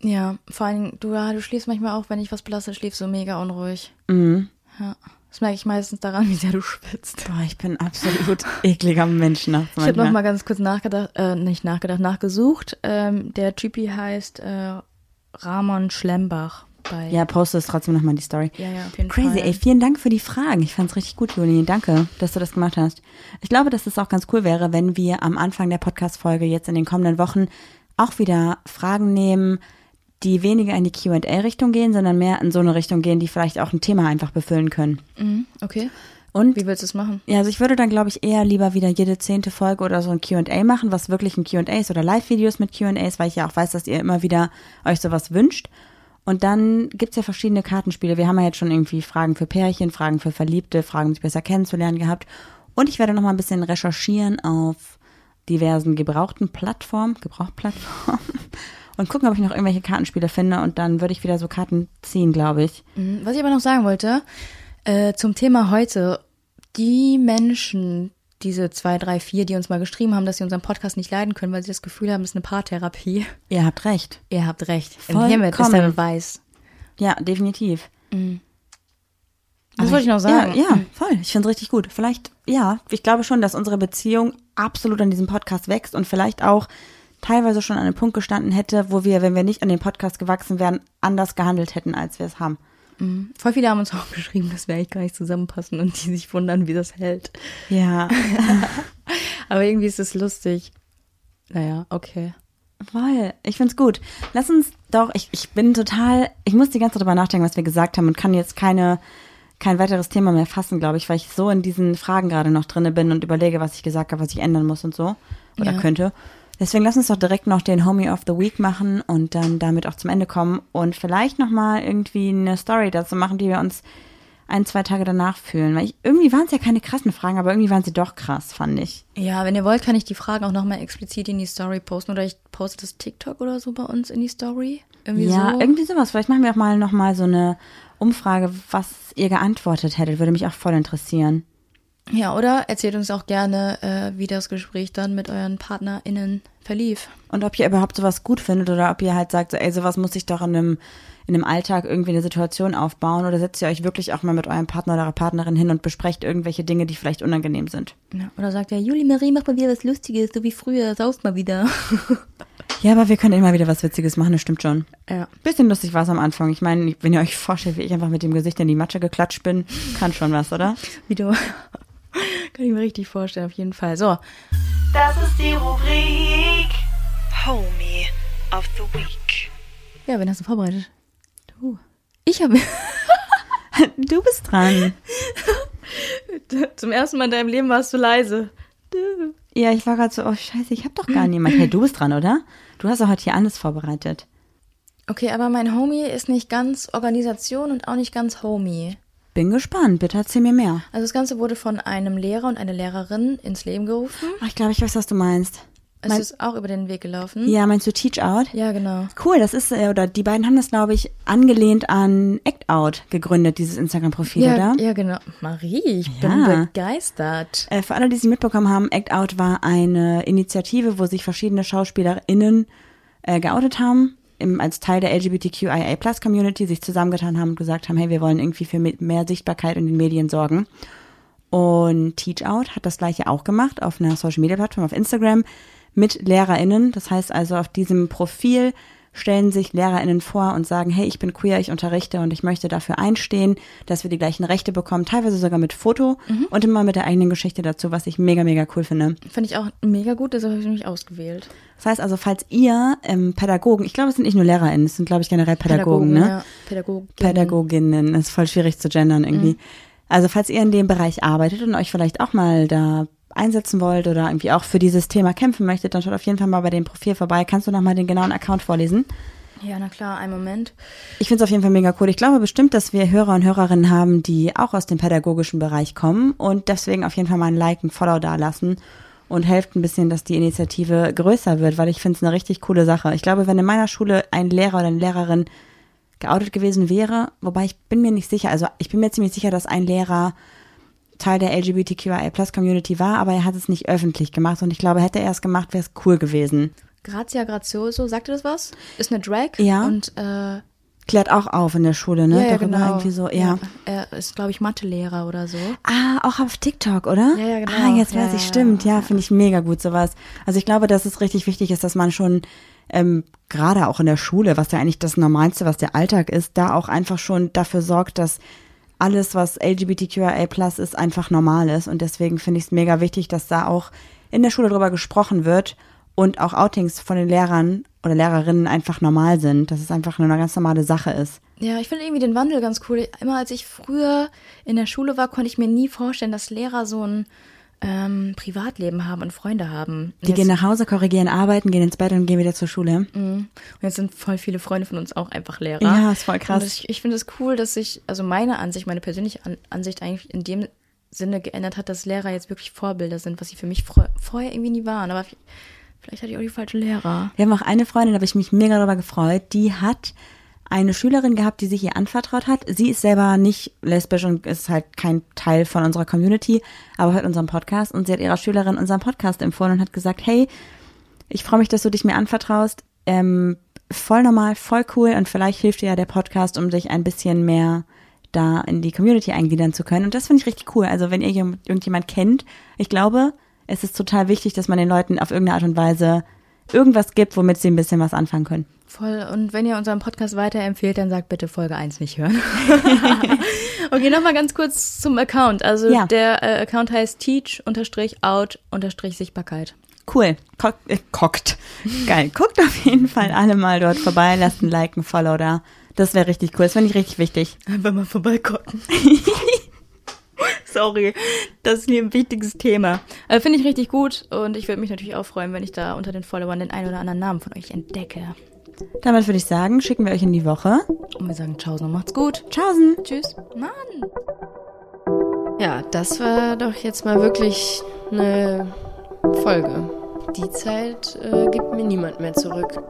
Ja, vor Dingen, du, ja, du schläfst manchmal auch, wenn ich was belasse, schläfst du mega unruhig. Mhm. Ja. Das merke ich meistens daran, wie sehr du schwitzt. Boah, ich bin absolut ekliger Mensch nachts Ich habe noch manchmal. mal ganz kurz nachgedacht, äh, nicht nachgedacht, nachgesucht. Ähm, der Typi heißt äh, Ramon Schlembach bei. Ja, poste es trotzdem nochmal in die Story. ja, ja, auf jeden Crazy, Fall. ey, vielen Dank für die Fragen. Ich fand's richtig gut, Juni. Danke, dass du das gemacht hast. Ich glaube, dass es auch ganz cool wäre, wenn wir am Anfang der Podcast-Folge jetzt in den kommenden Wochen auch wieder Fragen nehmen, die weniger in die Q&A-Richtung gehen, sondern mehr in so eine Richtung gehen, die vielleicht auch ein Thema einfach befüllen können. Mhm, okay. Und Wie willst du es machen? ja, also ich würde dann, glaube ich, eher lieber wieder jede zehnte Folge oder so ein Q&A machen, was wirklich ein Q&A ist oder Live-Videos mit Q&As, weil ich ja auch weiß, dass ihr immer wieder euch sowas wünscht. Und dann gibt's ja verschiedene Kartenspiele. Wir haben ja jetzt schon irgendwie Fragen für Pärchen, Fragen für Verliebte, Fragen, um sich besser kennenzulernen gehabt. Und ich werde noch mal ein bisschen recherchieren auf diversen gebrauchten Plattformen, Gebrauchtplattformen und gucken, ob ich noch irgendwelche Kartenspiele finde. Und dann würde ich wieder so Karten ziehen, glaube ich. Mhm, Was ich aber noch sagen wollte, äh, zum Thema heute, die Menschen, diese zwei, drei, vier, die uns mal geschrieben haben, dass sie unseren Podcast nicht leiden können, weil sie das Gefühl haben, es ist eine Paartherapie. Ihr habt recht. Ihr habt recht. Vollkommen. Hiermit ist der Beweis. Ja, definitiv. Das Aber wollte ich noch sagen. Ja, ja voll. Ich finde es richtig gut. Vielleicht, ja, ich glaube schon, dass unsere Beziehung absolut an diesem Podcast wächst und vielleicht auch teilweise schon an einem Punkt gestanden hätte, wo wir, wenn wir nicht an den Podcast gewachsen wären, anders gehandelt hätten, als wir es haben. Voll viele haben uns auch geschrieben, dass wir eigentlich gar nicht zusammenpassen und die sich wundern, wie das hält. Ja, Aber irgendwie ist es lustig. Naja, okay. voll. Ich find's gut. Lass uns doch, ich, ich bin total, ich muss die ganze Zeit drüber nachdenken, was wir gesagt haben und kann jetzt keine, kein weiteres Thema mehr fassen, glaube ich, weil ich so in diesen Fragen gerade noch drinne bin und überlege, was ich gesagt habe, was ich ändern muss und so. Oder Ja. könnte. Deswegen lass uns doch direkt noch den Homie of the Week machen und dann damit auch zum Ende kommen und vielleicht nochmal irgendwie eine Story dazu machen, die wir uns ein, zwei Tage danach fühlen. Weil ich, irgendwie waren es ja keine krassen Fragen, aber irgendwie waren sie doch krass, fand ich. Ja, wenn ihr wollt, kann ich die Fragen auch nochmal explizit in die Story posten. Oder ich poste das TikTok oder so bei uns in die Story. Irgendwie ja, so. irgendwie sowas. Vielleicht machen wir auch mal nochmal so eine Umfrage, was ihr geantwortet hättet. Würde mich auch voll interessieren. Ja, oder erzählt uns auch gerne, äh, wie das Gespräch dann mit euren PartnerInnen verlief. Und ob ihr überhaupt sowas gut findet oder ob ihr halt sagt, so, ey, sowas muss ich doch in einem, in einem Alltag irgendwie eine Situation aufbauen oder setzt ihr euch wirklich auch mal mit eurem Partner oder eurer Partnerin hin und besprecht irgendwelche Dinge, die vielleicht unangenehm sind. Ja, oder sagt er, Juli Marie, mach mal wieder was Lustiges, so wie früher, saust mal wieder. Ja, aber wir können immer wieder was Witziges machen, das stimmt schon. ja. Bisschen lustig war es am Anfang. Ich meine, wenn ihr euch vorstellt, wie ich einfach mit dem Gesicht in die Matsche geklatscht bin, kann schon was, oder? Wie du. Kann ich mir richtig vorstellen, auf jeden Fall. So, Das ist die Rubrik Homie of the Week. ja, wen hast du vorbereitet? Du. Ich habe Du bist dran. zum ersten Mal in deinem Leben warst du leise. Du. Ja, ich war gerade so, oh scheiße, ich hab doch gar niemand. Hey, du bist dran, oder? Du hast doch heute hier alles vorbereitet. Okay, aber mein Homie ist nicht ganz Organisation und auch nicht ganz Homie. Bin gespannt, bitte erzähl mir mehr. Also das Ganze wurde von einem Lehrer und einer Lehrerin ins Leben gerufen. Ach, ich glaube, ich weiß, was du meinst. Es Mein- ist auch über den Weg gelaufen. Ja, meinst du Teach Out? Ja, genau. Cool, das ist, äh, oder die beiden haben das, glaube ich, angelehnt an Act Out gegründet, dieses Instagram-Profil, Ja, oder? ja, genau. Marie, ich Ja. bin begeistert. Äh, für alle, die es mitbekommen haben, Act Out war eine Initiative, wo sich verschiedene SchauspielerInnen äh, geoutet haben, im, als Teil der LGBTQIA-Plus-Community sich zusammengetan haben und gesagt haben, hey, wir wollen irgendwie für me- mehr Sichtbarkeit in den Medien sorgen. Und Teach Out hat das gleiche auch gemacht auf einer Social Media Plattform auf Instagram mit LehrerInnen. Das heißt also, auf diesem Profil stellen sich LehrerInnen vor und sagen, hey, ich bin queer, ich unterrichte und ich möchte dafür einstehen, dass wir die gleichen Rechte bekommen, teilweise sogar mit Foto und immer mit der eigenen Geschichte dazu, was ich mega, mega cool finde. Finde ich auch mega gut, deshalb habe ich mich ausgewählt. Das heißt also, falls ihr ähm, Pädagogen, ich glaube, es sind nicht nur LehrerInnen, es sind, glaube ich, generell Pädagogen, ne? Ja, Pädagogen. Pädagoginnen, ist voll schwierig zu gendern irgendwie. Also falls ihr in dem Bereich arbeitet und euch vielleicht auch mal da einsetzen wollt oder irgendwie auch für dieses Thema kämpfen möchtet, dann schaut auf jeden Fall mal bei dem Profil vorbei. Kannst du noch mal den genauen Account vorlesen? Ja, na klar, einen Moment. Ich finde es auf jeden Fall mega cool. Ich glaube bestimmt, dass wir Hörer und Hörerinnen haben, die auch aus dem pädagogischen Bereich kommen und deswegen auf jeden Fall mal ein Like, ein Follow da lassen und helft ein bisschen, dass die Initiative größer wird, weil ich finde es eine richtig coole Sache. Ich glaube, wenn in meiner Schule ein Lehrer oder eine Lehrerin geoutet gewesen wäre, wobei ich bin mir nicht sicher, also ich bin mir ziemlich sicher, dass ein Lehrer Teil der LGBTQIA Plus Community war, aber er hat es nicht öffentlich gemacht und ich glaube, hätte er es gemacht, wäre es cool gewesen. Grazia Grazioso, sagt ihr das was? Ist eine Drag. Ja. Und, äh, Klärt auch auf in der Schule, ne? ja, ja, Darüber genau. irgendwie so, ja. Er ist, glaube ich, Mathelehrer oder so. Ah, auch auf TikTok, oder? Ja, ja, genau. Ah, jetzt weiß Ja, ich, ja, stimmt. Ja, ja. finde ich mega gut sowas. Also ich glaube, dass es richtig wichtig ist, dass man schon ähm, gerade auch in der Schule, was ja eigentlich das Normalste, was der Alltag ist, da auch einfach schon dafür sorgt, dass alles, was LGBTQIA ist, einfach normal ist. Und deswegen finde ich es mega wichtig, dass da auch in der Schule drüber gesprochen wird und auch Outings von den Lehrern oder Lehrerinnen einfach normal sind, dass es einfach eine ganz normale Sache ist. Ja, ich finde irgendwie den Wandel ganz cool. Immer als ich früher in der Schule war, konnte ich mir nie vorstellen, dass Lehrer so ein ähm, Privatleben haben und Freunde haben. Und Die gehen nach Hause, korrigieren, arbeiten, gehen ins Bett und gehen wieder zur Schule. und jetzt sind voll viele Freunde von uns auch einfach Lehrer. Ja, ist voll krass. Und ich ich finde es cool, dass sich, also meine Ansicht, meine persönliche An Ansicht eigentlich in dem Sinne geändert hat, dass Lehrer jetzt wirklich Vorbilder sind, was sie für mich vor vorher irgendwie nie waren. Aber vielleicht hatte ich auch die falschen Lehrer. Wir haben auch eine Freundin, da habe ich mich mega darüber gefreut, die hat eine Schülerin gehabt, die sich ihr anvertraut hat. Sie ist selber nicht lesbisch und ist halt kein Teil von unserer Community, aber hört unseren Podcast und sie hat ihrer Schülerin unseren Podcast empfohlen und hat gesagt, hey, ich freue mich, dass du dich mir anvertraust. Ähm, voll normal, voll cool und vielleicht hilft dir ja der Podcast, um dich ein bisschen mehr da in die Community eingliedern zu können. Und das finde ich richtig cool. Also wenn ihr jem- irgendjemand kennt, ich glaube, es ist total wichtig, dass man den Leuten auf irgendeine Art und Weise irgendwas gibt, womit sie ein bisschen was anfangen können. Voll. Und wenn ihr unseren Podcast weiterempfehlt, dann sagt bitte Folge 1 nicht hören. okay, nochmal ganz kurz zum Account. Also Ja. der äh, Account heißt teach-out-sichtbarkeit. Cool. Cock, äh, cockt. Geil. Guckt auf jeden Fall alle mal dort vorbei. Lasst ein Like, ein Follow da. Das wäre richtig cool. Das finde ich richtig wichtig. Einfach mal vorbeigucken. Sorry, das ist mir ein wichtiges Thema. Äh, Finde ich richtig gut und ich würde mich natürlich auch freuen, wenn ich da unter den Followern den einen oder anderen Namen von euch entdecke. Damit würde ich sagen, schicken wir euch in die Woche. Und wir sagen Ciao und macht's gut. Tschaußen. Tschüss. Mann. Ja, das war doch jetzt mal wirklich eine Folge. Die Zeit äh, gibt mir niemand mehr zurück.